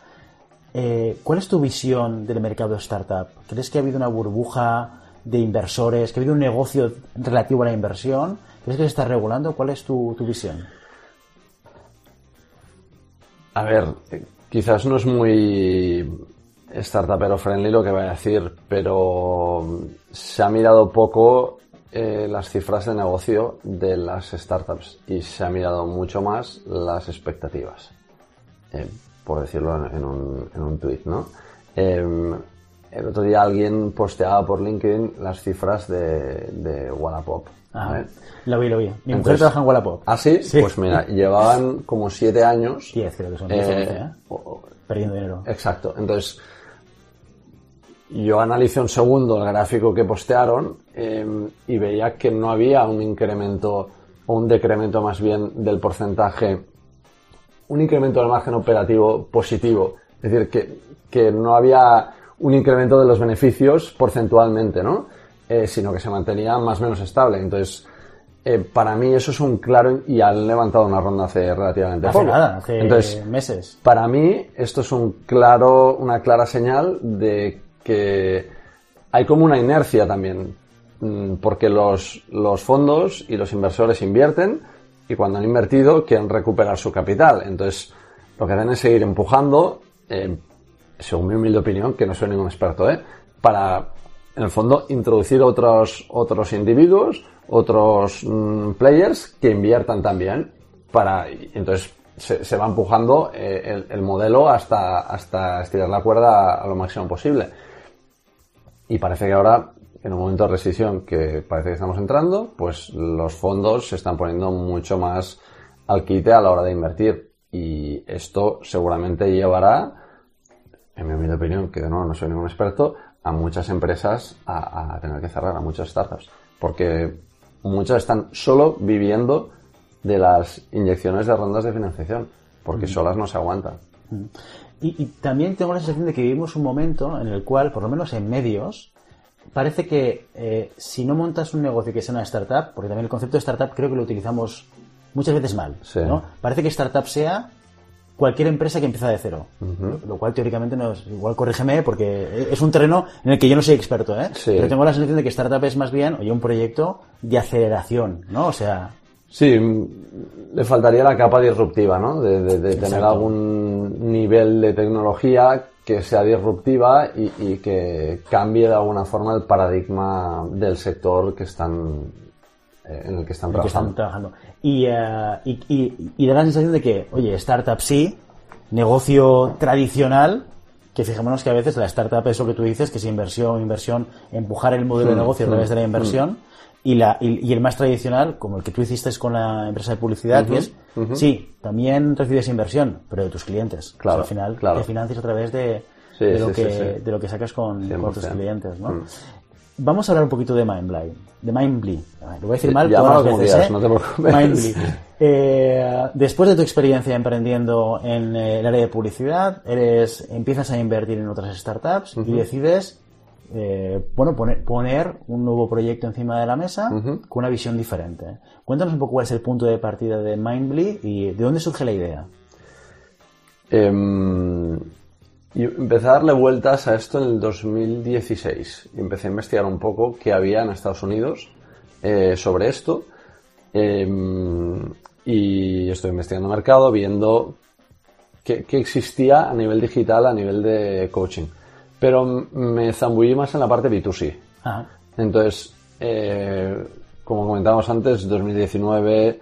Eh, ¿Cuál es tu visión del mercado startup? ¿Crees que ha habido una burbuja de inversores? ¿Que ha habido un negocio relativo a la inversión? ¿Crees que se está regulando? ¿Cuál es tu, tu visión? A ver, quizás no es muy startupero friendly lo que voy a decir, pero se ha mirado poco eh, las cifras de negocio de las startups y se ha mirado mucho más las expectativas, eh, por decirlo en, un, en un tweet, ¿no? Eh, el otro día alguien posteaba por LinkedIn las cifras de, de Wallapop. Ah, ¿vale? Lo vi, lo vi. Mi mujer Entonces- trabaja en Wallapop. ¿Ah, sí? Sí. Pues mira, llevaban como siete años 10 creo que son. 10 o 11, ¿eh? o- Perdiendo dinero. Exacto. Entonces, yo analicé un segundo el gráfico que postearon eh, y veía que no había un incremento o un decremento más bien del porcentaje, un incremento del margen operativo positivo. Es decir, que, que no había un incremento de los beneficios porcentualmente, ¿no? Eh, sino que se mantenía más o menos estable. Entonces, eh, para mí eso es un claro y han levantado una ronda hace relativamente Hace poco. nada, hace Entonces, meses. para mí, esto es un claro, una clara señal de que hay como una inercia también, mm, porque los, los fondos y los inversores invierten y cuando han invertido quieren recuperar su capital. Entonces, lo que hacen es seguir empujando, eh, según mi humilde opinión, que no soy ningún experto, ¿eh? para, en el fondo, introducir otros, otros individuos, otros mm, players que inviertan también para, entonces se, se va empujando eh, el, el modelo hasta, hasta estirar la cuerda a, lo máximo posible. Y parece que ahora, en un momento de recesión que parece que estamos entrando, pues los fondos se están poniendo mucho más al quite a la hora de invertir. Y esto seguramente llevará, en mi opinión, que de nuevo no soy ningún experto, a muchas empresas a, a tener que cerrar, a muchas startups. Porque muchas están solo viviendo de las inyecciones de rondas de financiación, porque solas no se aguantan. Y, y también tengo la sensación de que vivimos un momento en el cual, por lo menos en medios, parece que eh, si no montas un negocio que sea una startup, porque también el concepto de startup creo que lo utilizamos muchas veces mal, Sí. ¿no? Parece que startup sea cualquier empresa que empieza de cero, lo, lo cual teóricamente no es, igual corrígeme porque es un terreno en el que yo no soy experto, ¿eh? Sí. Pero tengo la sensación de que startup es más bien, oye, un proyecto de aceleración, ¿no? O sea, Sí, le faltaría la capa disruptiva, ¿no? De, de- de tener algún nivel de tecnología que sea disruptiva y, y que cambie de alguna forma el paradigma del sector que están eh, en el que están trabajando. Y, eh, y, y- y da la sensación de que, oye, startup sí, negocio tradicional, que fijémonos que a veces la startup es lo que tú dices, que es inversión, inversión, empujar el modelo de Mm, negocio a mm, través de la inversión. Y, la, y, y el más tradicional, como el que tú hiciste con la empresa de publicidad, que es, sí, también recibes inversión, pero de tus clientes. Claro, O sea, al final claro. te financias a través de, de, lo, que, de lo que sacas con, con tus 100%. clientes, ¿no? Vamos a hablar un poquito de Mindbly. De ver, Lo voy a decir Sí, mal como veces, quieras, ¿eh? no te preocupes. Mindbly. Eh, después de tu experiencia emprendiendo en eh, el área de publicidad, eres, empiezas a invertir en otras startups y decides eh, bueno, poner, poner un nuevo proyecto encima de la mesa con una visión diferente. Cuéntanos un poco cuál es el punto de partida de Mindbly y de dónde surge la idea. Em, y empecé a darle vueltas a esto en el 2016. Y empecé a investigar un poco qué había en Estados Unidos eh, sobre esto. Em, y estoy investigando mercado, viendo qué, qué existía a nivel digital, a nivel de coaching. Pero me zambullí más en la parte B2C. Ajá. Entonces, eh, como comentábamos antes, 2019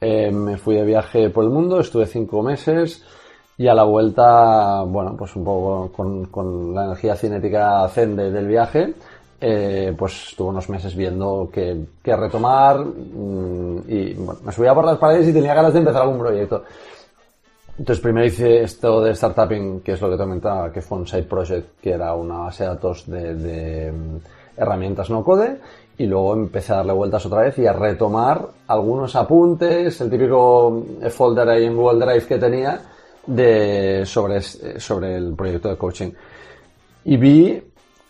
eh, me fui de viaje por el mundo, estuve cinco meses y a la vuelta, bueno, pues un poco con, con la energía cinética zen de- del viaje, eh, pues estuve unos meses viendo qué, qué retomar mm, y bueno, me subía por las paredes y tenía ganas de empezar algún proyecto. Entonces primero hice esto de startupping, que es lo que te comentaba, que fue un side project, que era una base de datos de, de, mm, herramientas no code, y luego empecé a darle vueltas otra vez y a retomar algunos apuntes, el típico folder ahí en Google Drive que tenía de, sobre, es- sobre el proyecto de coaching. Y vi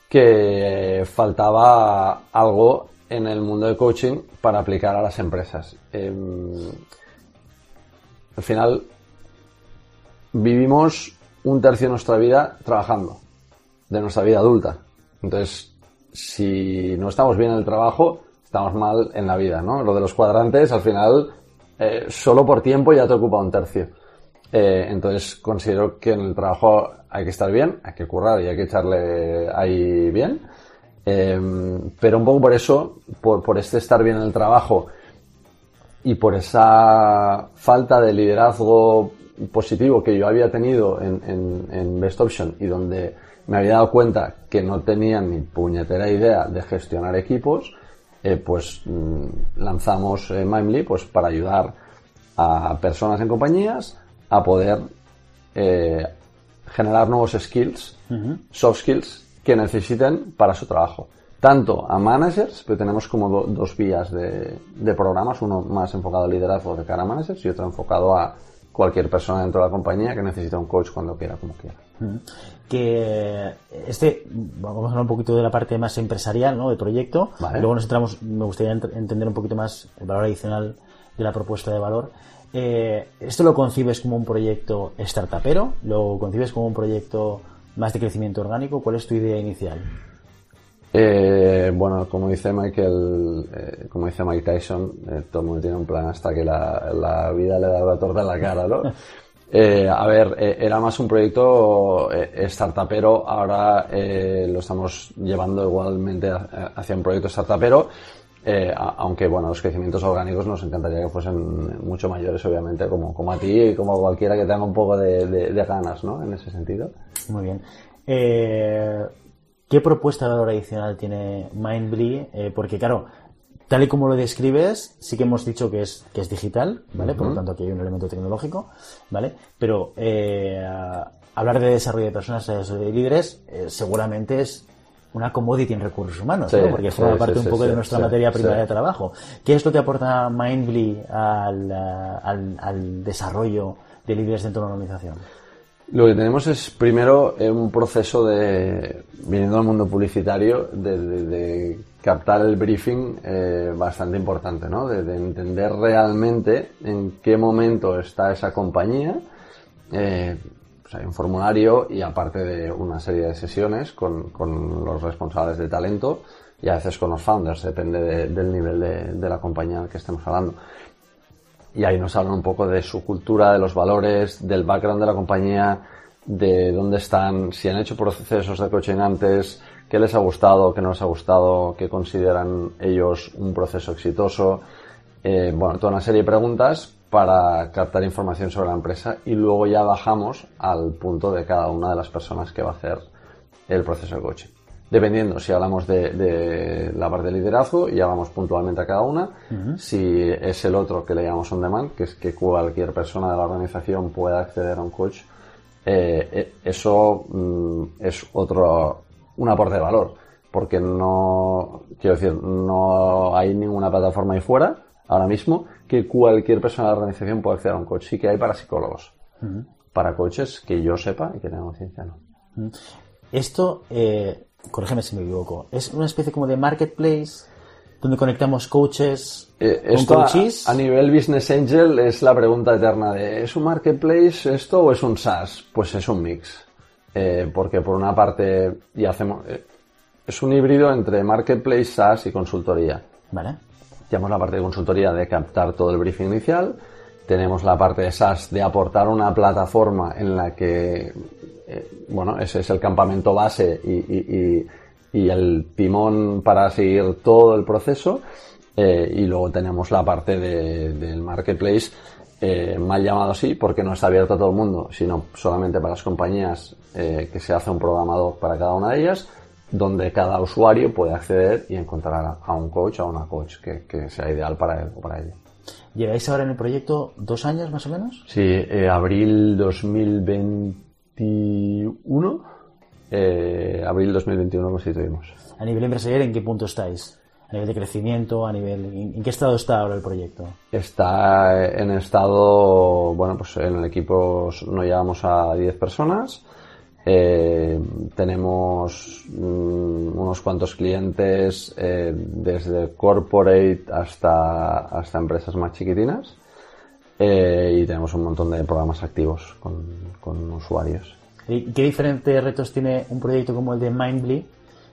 que faltaba algo en el mundo de coaching para aplicar a las empresas. Em, al final, vivimos un tercio de nuestra vida trabajando, de nuestra vida adulta. Entonces, si no estamos bien en el trabajo, estamos mal en la vida, ¿no? Lo de los cuadrantes, al final, eh, solo por tiempo ya te ocupa un tercio. Eh, entonces, considero que en el trabajo hay que estar bien, hay que currar y hay que echarle ahí bien. Eh, pero un poco por eso, por, por este estar bien en el trabajo y por esa falta de liderazgo positivo que yo había tenido en, en- en Best Option y donde me había dado cuenta que no tenía ni puñetera idea de gestionar equipos, eh, pues mm, lanzamos eh, Mindly pues, para ayudar a personas en compañías a poder eh, generar nuevos skills, soft skills que necesiten para su trabajo. Tanto a managers, pero tenemos como do- dos vías de, de programas, uno más enfocado al liderazgo de cara a managers y otro enfocado a cualquier persona dentro de la compañía que necesita un coach cuando quiera, como quiera. que este vamos a hablar un poquito de la parte más empresarial ¿no? del proyecto Vale. luego nos entramos me gustaría ent- entender un poquito más el valor adicional de la propuesta de valor Eh, esto lo concibes como un proyecto startupero lo concibes como un proyecto más de crecimiento orgánico ¿cuál es tu idea inicial? Eh, bueno, como dice Michael, eh, como dice Mike Tyson, eh, todo el mundo tiene un plan hasta que la, la vida le da la torta en la cara, ¿no? <laughs> A ver, era más un proyecto startupero, ahora lo estamos llevando igualmente hacia un proyecto startupero, eh, aunque bueno, los crecimientos orgánicos nos encantaría que fuesen mucho mayores, obviamente, como, como a ti y como a cualquiera que tenga un poco de, de- de ganas, ¿no? En ese sentido. Muy bien. Eh, ¿Qué propuesta de valor adicional tiene Mindbly? Eh, porque, claro, tal y como lo describes, sí que hemos dicho que es, que es digital, ¿vale? Por lo tanto, aquí hay un elemento tecnológico, ¿vale? Pero eh, hablar de desarrollo de personas, líderes, eh, seguramente es una commodity en recursos humanos, Sí, ¿no? Porque forma sí, parte sí, un poco de nuestra materia prima de trabajo. ¿Qué es lo que aporta Mindbly al, al, al desarrollo de líderes dentro de una organización? Lo que tenemos es primero eh, un proceso de, viniendo del mundo publicitario, de, de- de captar el briefing eh, bastante importante, ¿no? De, de entender realmente en qué momento está esa compañía. Eh, hay un formulario y aparte de una serie de sesiones con, con los responsables de talento y a veces con los founders, depende de- del nivel de, la compañía que estemos hablando y ahí nos hablan un poco de su cultura, de los valores, del background de la compañía, de dónde están, si han hecho procesos de coaching antes, qué les ha gustado, qué no les ha gustado, qué consideran ellos un proceso exitoso. Eh, bueno, toda una serie de preguntas para captar información sobre la empresa y luego ya bajamos al punto de cada una de las personas que va a hacer el proceso de coaching. Dependiendo, si hablamos de, la parte de liderazgo, ya vamos puntualmente a cada una. Si es el otro que le llamamos on demand, que es que cualquier persona de la organización pueda acceder a un coach, eh, eh, eso mm, es otro, un aporte de valor. Porque no, quiero decir, no hay ninguna plataforma ahí fuera, ahora mismo, que cualquier persona de la organización pueda acceder a un coach. Sí que hay para psicólogos. Para coaches que yo sepa y que tenga conciencia, no. Esto, eh, corrígeme si me equivoco, es una especie como de marketplace donde conectamos coaches eh, con coaches. A, nivel business angel es la pregunta eterna de ¿es un marketplace esto o es un SaaS? Pues es un mix. Eh, porque por una parte y hacemos eh, es un híbrido entre marketplace, SaaS y consultoría. Vale. Tenemos la parte de consultoría de captar todo el briefing inicial. Tenemos la parte de SaaS de aportar una plataforma en la que eh, bueno, ese es el campamento base y, el timón para seguir todo el proceso. Eh, y luego tenemos la parte del marketplace, eh, mal llamado así, porque no está abierto a todo el mundo, sino solamente para las compañías que se hace un programador para cada una de ellas, donde cada usuario puede acceder y encontrar a un coach o a una coach que, sea ideal para él o para ella. ¿Lleváis ahora en el proyecto dos años más o menos? Sí, abril 2020 2021, eh, abril 2021 constituimos. A nivel empresarial, ¿en qué punto estáis? A nivel de crecimiento, a nivel, ¿en qué estado está ahora el proyecto? Está en estado, bueno, pues en el equipo nos llevamos a 10 personas. Eh, tenemos mm, unos cuantos clientes eh, desde corporate hasta, hasta empresas más chiquitinas. Eh, y tenemos un montón de programas activos con, usuarios. ¿Y qué diferentes retos tiene un proyecto como el de Mindly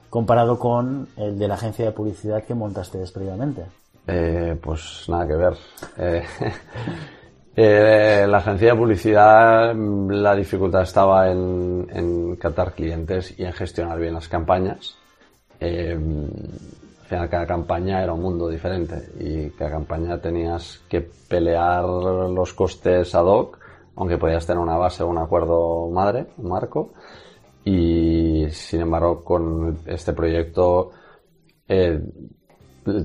comparado con el de la agencia de publicidad que montaste previamente? Eh, pues nada que ver. <laughs> Eh, la agencia de publicidad, la dificultad estaba en, captar clientes y en gestionar bien las campañas final cada campaña era un mundo diferente y cada campaña tenías que pelear los costes ad hoc, aunque podías tener una base o un acuerdo madre, un marco. Y sin embargo, con este proyecto, eh,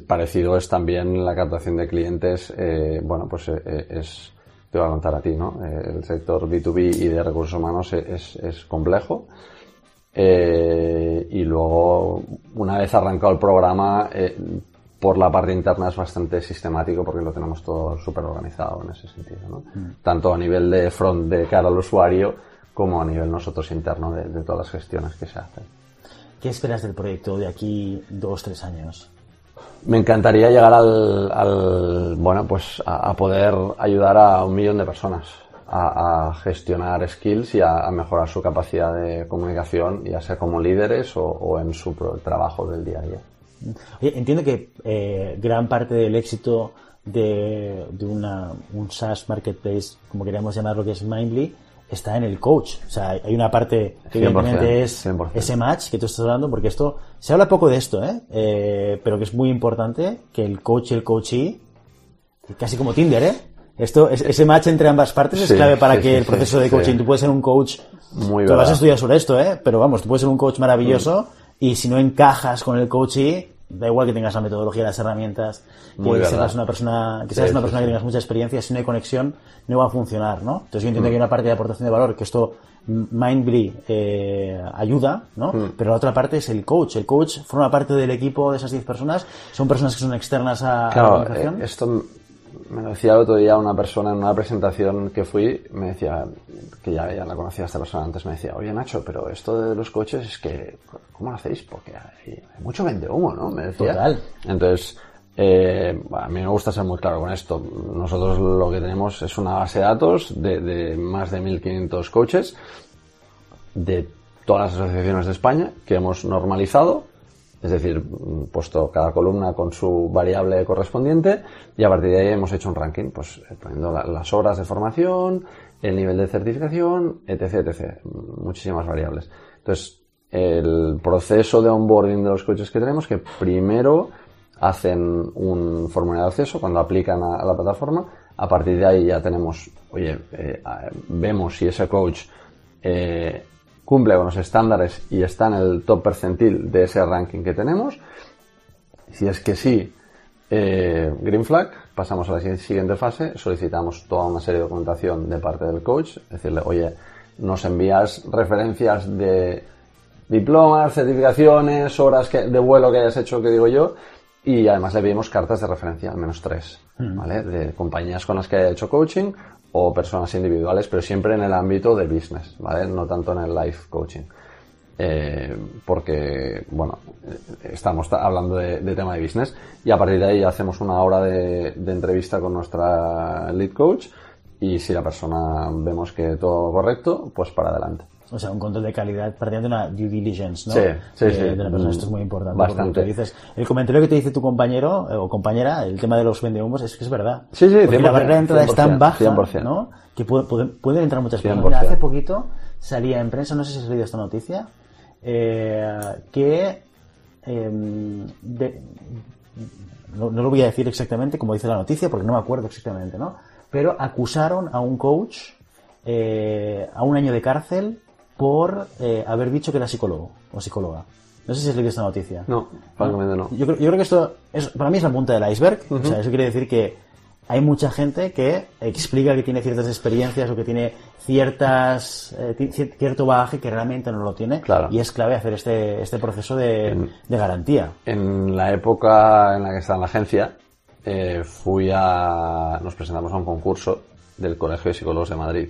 parecido es también la captación de clientes. Eh, bueno, pues eh, es, te voy a contar a ti, ¿no? el sector B2B y de recursos humanos es, es complejo eh, y luego, una vez arrancado el programa, eh, por la parte interna es bastante sistemático porque lo tenemos todo súper organizado en ese sentido. ¿no? Mm. Tanto a nivel de front de cara al usuario como a nivel nosotros interno de, todas las gestiones que se hacen. ¿Qué esperas del proyecto de aquí dos, tres años? Me encantaría llegar al, bueno, pues a, poder ayudar a un millón de personas a, gestionar skills y a, mejorar su capacidad de comunicación, ya sea como líderes o, en su trabajo del día a día. entiendo que eh, gran parte del éxito de, una, un SaaS marketplace, como queríamos llamarlo, que es Mindly, está en el coach. O sea, hay una parte que evidentemente es ese match que tú estás hablando, porque esto, se habla poco de esto, ¿eh? ¿eh? pero que es muy importante que el coach y el coachee, casi como Tinder, ¿eh? Esto, ese match entre ambas partes es clave para que el proceso de coaching, tú puedes ser un coach, Muy tú vas a estudiar sobre esto, ¿eh? Pero vamos, tú puedes ser un coach maravilloso y si no encajas con el coaching, da igual que tengas la metodología, las herramientas, que seas una persona, que seas una persona que tengas mucha experiencia, si no hay conexión, no va a funcionar, ¿no? Entonces yo entiendo mm. que hay una parte de aportación de valor, que esto Mindly eh, ayuda, ¿no? Mm. Pero la otra parte es el coach. El coach forma parte del equipo de esas 10 personas, son personas que son externas a, la organización. Eh, esto me lo decía el otro día una persona en una presentación que fui, me decía, que ya, ya la conocía esta persona antes, me decía, oye Nacho, pero esto de los coches es que, ¿cómo lo hacéis? Porque hay, mucho vende humo, ¿no? Me decía. Total. Entonces, eh, a mí me gusta ser muy claro con esto. Nosotros lo que tenemos es una base de datos de, de más de 1500 coches de todas las asociaciones de España que hemos normalizado es decir, puesto cada columna con su variable correspondiente y a partir de ahí hemos hecho un ranking, pues eh, poniendo las horas de formación, el nivel de certificación, etc, etc, muchísimas variables. Entonces, el proceso de onboarding de los coaches que tenemos, que primero hacen un formulario de acceso cuando aplican a, la plataforma. A partir de ahí ya tenemos, oye, eh, vemos si ese coach eh, cumple con los estándares y está en el top percentil de ese ranking que tenemos. Si es que sí, eh, green flag, pasamos a la siguiente fase, solicitamos toda una serie de documentación de parte del coach, decirle, oye, nos envías referencias de diplomas, certificaciones, horas de vuelo que hayas hecho, que digo yo, y además le pedimos cartas de referencia, al menos tres, mm. ¿vale? De compañías con las que haya hecho coaching o personas individuales, pero siempre en el ámbito de business, ¿vale? No tanto en el life coaching. Eh, porque, bueno, estamos hablando de, tema de business y a partir de ahí hacemos una hora de, de entrevista con nuestra lead coach y si la persona vemos que todo correcto, pues para adelante. O sea, un control de calidad partiendo de una due diligence, ¿no? Sí, sí, sí. De la persona. Esto es muy importante. Bastante. Dices, el comentario que te dice tu compañero eh, o compañera, el tema de los vendehumos, es que es verdad. Sí, sí, Porque la barrera de entrada es tan baja, 100%. ¿no? Que pueden entrar muchas personas. hace poquito salía en prensa, no sé si has leído esta noticia, eh, que em, no, no, lo voy a decir exactamente como dice la noticia porque no me acuerdo exactamente, ¿no? Pero acusaron a un coach eh, a un año de cárcel por eh, haber dicho que era psicólogo o psicóloga. No sé si has leído esta noticia. No, francamente no. Yo creo, yo creo que esto, es, para mí es la punta del iceberg. O sea, eso quiere decir que hay mucha gente que explica que tiene ciertas experiencias o que tiene ciertas eh, cierto bagaje que realmente no lo tiene. Claro. Y es clave hacer este, este proceso de, de garantía. En la época en la que estaba en la agencia, eh, fui a. Nos presentamos a un concurso del Colegio de Psicólogos de Madrid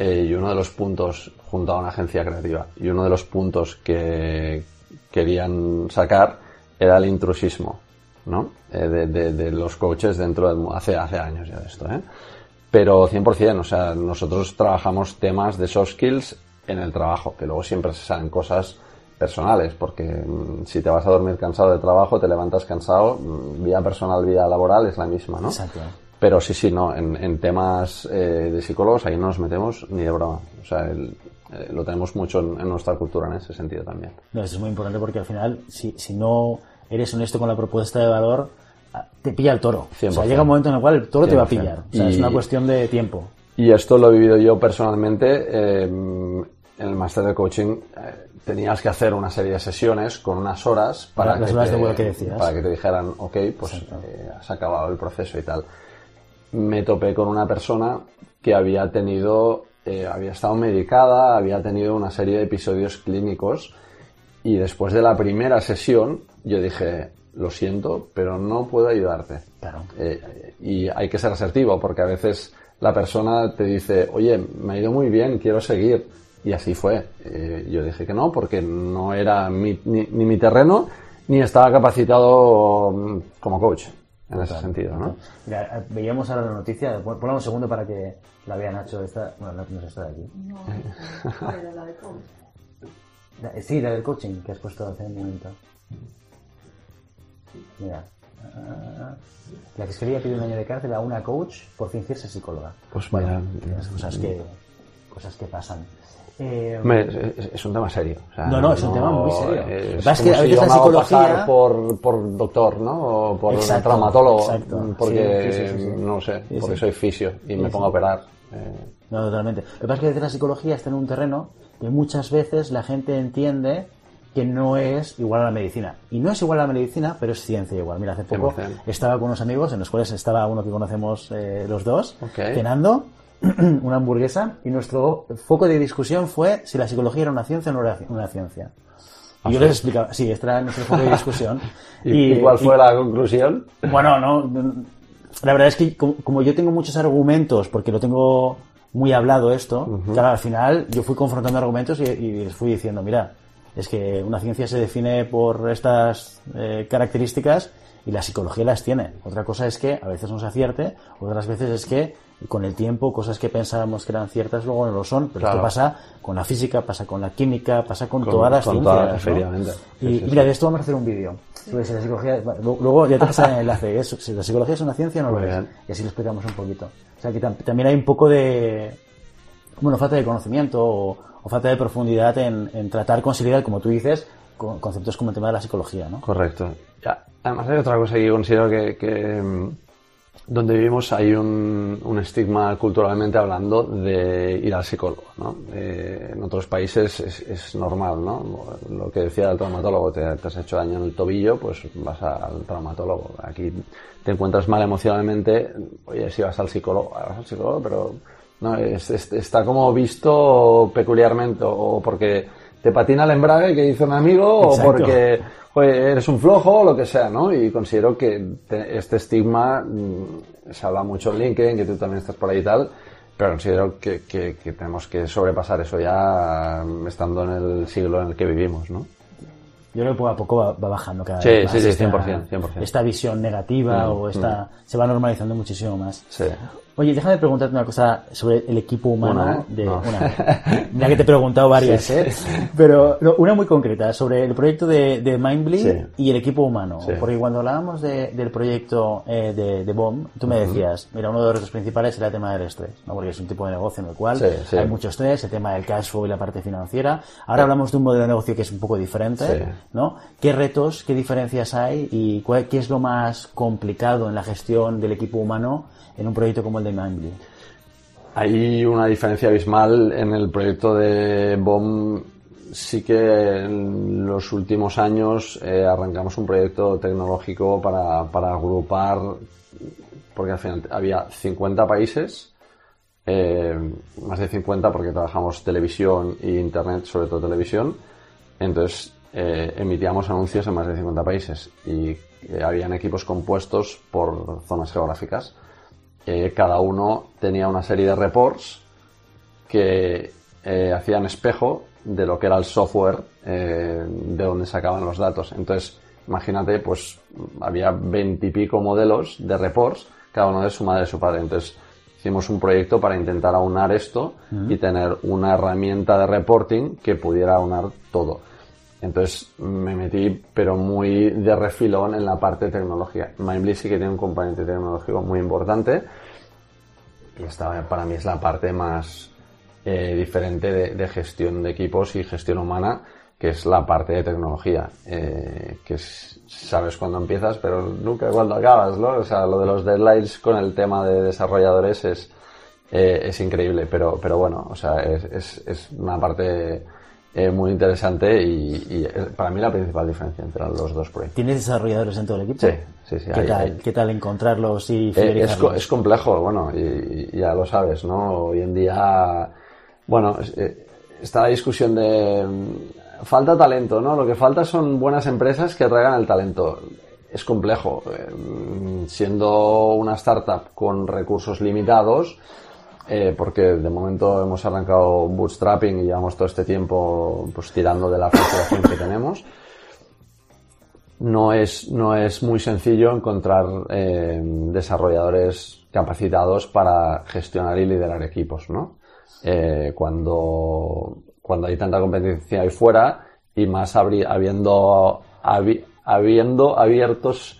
eh, y uno de los puntos, junto a una agencia creativa, y uno de los puntos que querían sacar era el intrusismo, ¿no? Eh, de, los coaches dentro del... Hace, hace años ya de esto, ¿eh? Pero 100%, o sea, nosotros trabajamos temas de soft skills en el trabajo, que luego siempre se salen cosas personales, porque mm, si te vas a dormir cansado de trabajo, te levantas cansado, mm, vida personal, vida laboral es la misma, ¿no? Exacto. Pero sí, sí, no, en, temas eh, de psicólogos ahí no nos metemos ni de broma. O sea, el, eh, lo tenemos mucho en, nuestra cultura en ese sentido también. No, eso es muy importante porque al final, si, si no eres honesto con la propuesta de valor, ah, te pilla el toro. O sea, llega un momento en el cual el toro te va a pillar. O sea, es una cuestión de tiempo. Y esto lo he vivido yo personalmente. Eh, en el máster de coaching tenías que hacer una serie de sesiones con unas horas para, que, te, para que te dijeran, ok, pues has acabado el proceso y tal me topé con una persona que había tenido, eh, había estado medicada, había tenido una serie de episodios clínicos y después de la primera sesión yo dije, lo siento, pero no puedo ayudarte. Claro. Eh, y hay que ser asertivo porque a veces la persona te dice, oye, me ha ido muy bien, quiero seguir. Y así fue. Eh, yo dije que no porque no era ni mi terreno ni estaba capacitado mm, como coach en ese sentido, ¿no? Mira, veíamos ahora la noticia, ponla un segundo para que la vea Nacho, esta, bueno, no, está de aquí. No, <laughs> era la de coaching. Sí, la del coaching que has puesto hace un momento. Mira. La Fiscalía pide un año de cárcel a una coach por fingirse psicóloga. Pues vaya. cosas que, cosas que pasan. Eh, es, un tema serio. no, no, es un tema muy serio. Es, que a veces la psicología... por, por doctor, ¿no? O por traumatólogo. Porque, no sé, porque soy fisio y me pongo a operar. Eh. No, totalmente. Lo que pasa es que a veces la psicología está en un terreno que muchas veces la gente entiende que no es igual a la medicina. Y no es igual a la medicina, pero es ciencia igual. Mira, hace poco estaba con unos amigos, en los cuales estaba uno que conocemos eh, los dos, cenando, <clears throat> una hamburguesa y nuestro foco de discusión fue si la psicología era una ciencia o no era una ciencia. Y yo les explicaba, sí, este era nuestro foco de <laughs> discusión. ¿Y, cuál fue la conclusión? Bueno, no, la verdad es que como, yo tengo muchos argumentos, porque lo tengo muy hablado esto, claro, al final yo fui confrontando argumentos y, les fui diciendo, mira, es que una ciencia se define por estas eh, características y la psicología las tiene. Otra cosa es que a veces nos acierte, otras veces es que con el tiempo cosas que pensábamos que eran ciertas luego no lo son. Pero esto pasa con la física, pasa con la química, pasa con, todas las ciencias. y mira, de esto vamos a hacer un vídeo. la psicología, luego ya te pasa el enlace. si la psicología es una ciencia, no lo es. Y así lo explicamos un poquito. O sea que también hay un poco de bueno, falta de conocimiento o, o falta de profundidad en, en tratar con seriedad, como tú dices, con conceptos como el tema de la psicología, ¿no? Correcto. Ya, además hay otra cosa que yo considero que, que mm, donde vivimos hay un, estigma culturalmente hablando de ir al psicólogo, ¿no? En otros países es, es, normal, ¿no? Lo que decía el traumatólogo, te, has hecho daño en el tobillo, pues vas al traumatólogo. Aquí te encuentras mal emocionalmente, oye, si vas al psicólogo, vas al psicólogo, pero no, es, está como visto peculiarmente o porque te patina el embrague que dice un amigo Exacto. o porque eres un flojo o lo que sea, ¿no? Y considero que te, este estigma mmm, se habla mucho en LinkedIn, que tú también estás por ahí y tal, pero considero que, que, que tenemos que sobrepasar eso ya estando en el siglo en el que vivimos, ¿no? Yo creo que poco a poco va, va bajando cada sí, vez más. Sí, sí, esta, 100%, 100%. esta visión negativa mm, o esta mm. se va normalizando muchísimo más. Sí. Oye, déjame preguntarte una cosa sobre el equipo humano. Una, ¿eh? de, no. una, <laughs> ya que te he preguntado varias, sí, ¿eh? Pero no, una muy concreta, sobre el proyecto de, de Mindbly Sí. y el equipo humano. Porque cuando hablábamos de, del proyecto eh, de, de BOM, tú me decías, mira, uno de los retos principales era el tema del estrés, ¿no? porque es un tipo de negocio en el cual hay mucho estrés, el tema del cash flow y la parte financiera. Ahora hablamos de un modelo de negocio que es un poco diferente, Sí. ¿No? ¿Qué retos, qué diferencias hay y qué es lo más complicado en la gestión del equipo humano en un proyecto como el de Mindbly? Hay una diferencia abismal en el proyecto de BOM. Sí que en los últimos años eh, arrancamos un proyecto tecnológico para, para agrupar, porque al final había 50 países, eh, más de 50 porque trabajamos televisión e internet, sobre todo televisión. Entonces eh, emitíamos anuncios en más de 50 países y eh, habían equipos compuestos por zonas geográficas. Eh, cada uno tenía una serie de reports que eh, hacían espejo de lo que era el software eh, de donde sacaban los datos. Entonces, imagínate, pues había veintipico modelos de reports, cada uno de su madre y su padre. Entonces, hicimos un proyecto para intentar aunar esto y tener una herramienta de reporting que pudiera aunar todo. Entonces me metí, pero muy de refilón en la parte de tecnología. Mindbly sí que tiene un componente tecnológico muy importante y esta para mí es la parte más eh, diferente de, de, gestión de equipos y gestión humana, que es la parte de tecnología, eh, que es, sabes cuándo empiezas, pero nunca cuándo acabas, ¿no? O sea, lo de los deadlines con el tema de desarrolladores es, eh, es increíble, pero, pero bueno, o sea, es, es, es una parte eh, muy interesante y, y, para mí la principal diferencia entre los dos proyectos. ¿Tienes desarrolladores en todo el equipo? Sí, sí, sí. ¿Qué, hay, tal, hay. ¿Qué tal encontrarlos y Eh, es, es, complejo, bueno, y, y, ya lo sabes, ¿no? Hoy en día, bueno, eh, está la discusión de mm, falta talento, ¿no? Lo que falta son buenas empresas que traigan el talento. Es complejo, eh, siendo una startup con recursos limitados, eh, porque de momento hemos arrancado bootstrapping y llevamos todo este tiempo pues tirando de la facturación que tenemos. No es, no es muy sencillo encontrar eh, desarrolladores capacitados para gestionar y liderar equipos, ¿no? Eh, cuando, cuando hay tanta competencia ahí fuera y más habiendo, habi habiendo abiertos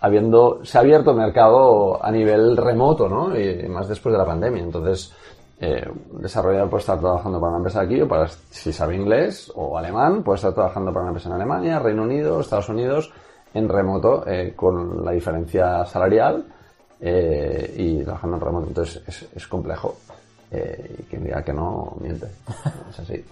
habiendo, se ha abierto mercado a nivel remoto, ¿no? Y más después de la pandemia. Entonces, eh, desarrollador puede estar trabajando para una empresa aquí o para, si sabe inglés o alemán, puede estar trabajando para una empresa en Alemania, Reino Unido, Estados Unidos, en remoto, eh, con la diferencia salarial eh, y trabajando en remoto. Entonces, es, es complejo. Eh, y quien diga que no, miente. <laughs> Es así.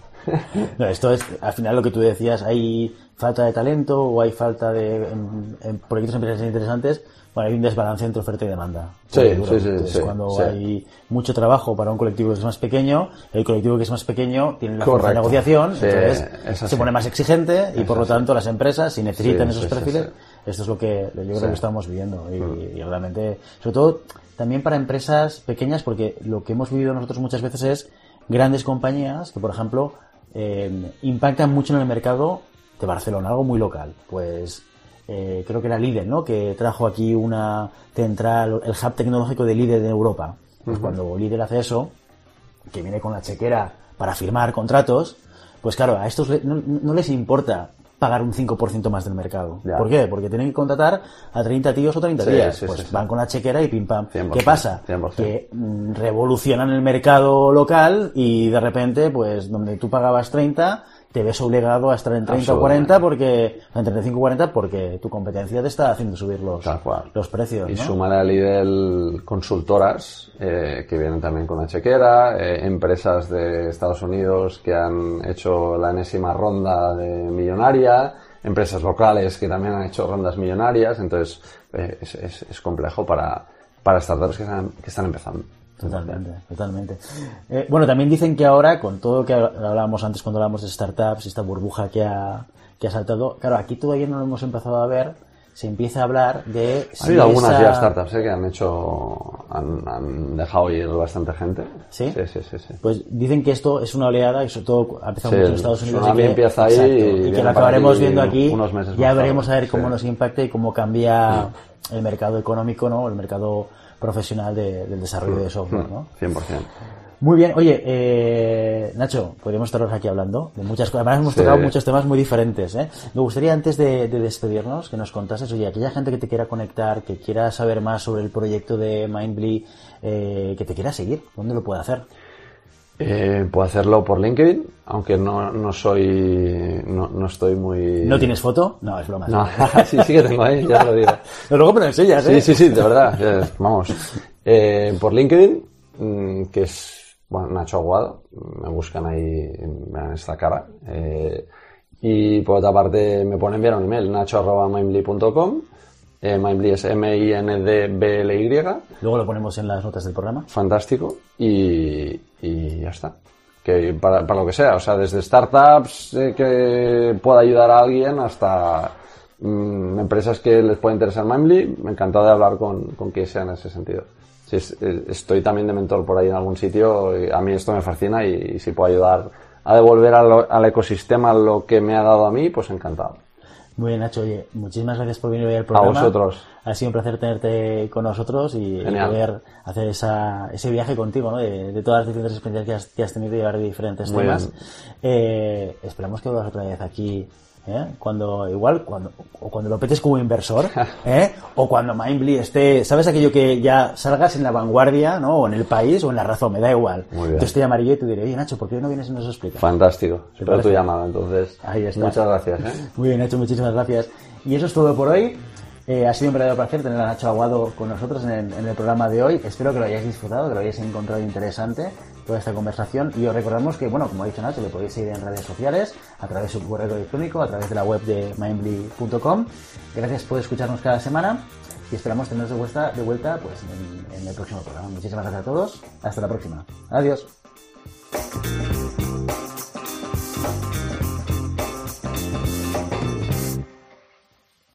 No, esto es, al final lo que tú decías, hay falta de talento o hay falta de en, en proyectos empresariales interesantes, bueno, hay un desbalance entre oferta y demanda. Sí, sí, sí, Entonces, sí, cuando sí. hay mucho trabajo para un colectivo que es más pequeño, el colectivo que es más pequeño tiene la fuerza de negociación, entonces se pone más exigente y Es por lo así. tanto las empresas, si necesitan esos perfiles, esto es lo que yo creo. Mm. que estamos viviendo. Y, y realmente, sobre todo, también para empresas pequeñas, porque lo que hemos vivido nosotros muchas veces es grandes compañías que, por ejemplo, eh, impactan mucho en el mercado de Barcelona, algo muy local. Pues eh, creo que era Lidl, ¿no? Que trajo aquí una central, el hub tecnológico de Lidl de Europa. Pues cuando Lidl hace eso, que viene con la chequera para firmar contratos, pues claro, a estos no, no les importa pagar un 5% más del mercado. Ya. ¿Por qué? Porque tienen que contratar a 30 tíos o 30 Sí, días. sí, pues sí, sí. van con la chequera y pim pam. 100%, ¿Qué pasa? 100%. Que mm, revolucionan el mercado local y de repente, pues donde tú pagabas 30, te ves obligado a estar en 30 o 40 porque, en 35 o 40 porque tu competencia te está haciendo subir los, los precios. Y ¿no? súmale a Lidl consultoras eh, que vienen también con la chequera, eh, empresas de Estados Unidos que han hecho la enésima ronda de millonaria, empresas locales que también han hecho rondas millonarias, entonces eh, es, es- es complejo para, para startups que están, que están empezando. Totalmente, totalmente. Eh, bueno, también dicen que ahora, con todo lo que hablábamos antes cuando hablábamos de startups, esta burbuja que ha, que ha saltado, claro, aquí todavía no lo hemos empezado a ver, se empieza a hablar de... Ha habido algunas esa- ya startups eh, que han hecho, han, han dejado ir bastante gente. ¿Sí? Sí, sí, sí. sí. Pues dicen que esto es una oleada y sobre todo ha empezado Sí, mucho en Estados Unidos. y que, empieza ahí exacto, y y que viene lo acabaremos viendo aquí. unos meses ya veremos tarde, a ver cómo sí. nos impacta y cómo cambia el mercado económico, ¿no? El mercado profesional de- del desarrollo de software, ¿no? 100%. Muy bien, oye, eh, Nacho, podríamos estar aquí hablando de muchas cosas. Además, hemos Sí. tocado muchos temas muy diferentes. ¿eh? Me gustaría, antes de, de despedirnos, que nos contases, oye, aquella gente que te quiera conectar, que quiera saber más sobre el proyecto de Mindbly, eh, que te quiera seguir, ¿dónde lo puede hacer? Eh, puedo hacerlo por LinkedIn, aunque no, no soy, no, no estoy muy... ¿No tienes foto? No, es broma. No, <laughs> sí, sí que tengo ahí, ya lo digo. Pero <laughs> luego me lo enseñas, ¿eh? Sí, sí, sí, de verdad. Vamos. Eh, por LinkedIn, mm, que es bueno, Nacho Aguado, me buscan ahí, en esta cara. Eh, y por otra parte, me pueden enviar un email, nacho.mindly.com. Eh, Mindly es M-I-N-D-B-L-Y. Luego lo ponemos en las notas del programa. fantástico y, y ya está. Que para, para lo que sea, o sea, desde startups eh, que pueda ayudar a alguien hasta mm, empresas que les pueda interesar Mindly, me encantado de hablar con, con quien sea en ese sentido. Si es- estoy también de mentor por ahí en algún sitio, a mí esto me fascina y, y si puedo ayudar a devolver al, al ecosistema lo que me ha dado a mí, pues encantado. Muy bien, Nacho, oye, muchísimas gracias por venir hoy al programa. vosotros. Ha sido un placer tenerte con nosotros y, poder hacer esa, ese viaje contigo, ¿no? De, de todas las diferentes experiencias que has, que has tenido y hablar de diferentes Muy temas. Eh, esperamos que vuelvas otra vez aquí, ¿eh? Cuando, igual, cuando, o cuando lo petes como inversor, <laughs> ¿eh? O cuando Mindbly esté, ¿sabes aquello que ya salgas en la vanguardia, ¿no? O en el país o en la razón, me da igual. Muy bien. Entonces te llamaré yo y te diré, oye, Nacho, ¿por qué no vienes y nos explicas? Fantástico. Espero tu llamada, entonces. Ahí está. Muchas gracias. ¿eh? <laughs> Muy bien, Nacho, muchísimas gracias. Y eso es todo por hoy. Eh, ha sido un verdadero placer tener a Nacho Aguado con nosotros en el, en el programa de hoy. Espero que lo hayáis disfrutado, que lo hayáis encontrado interesante toda esta conversación y os recordamos que, bueno, como ha dicho antes, lo podéis seguir en redes sociales, a través de su correo electrónico, a través de la web de mindly.com. Gracias por escucharnos cada semana y esperamos teneros de, vuelta, de vuelta pues, en el próximo programa. Muchísimas gracias a todos, hasta la próxima. Adiós.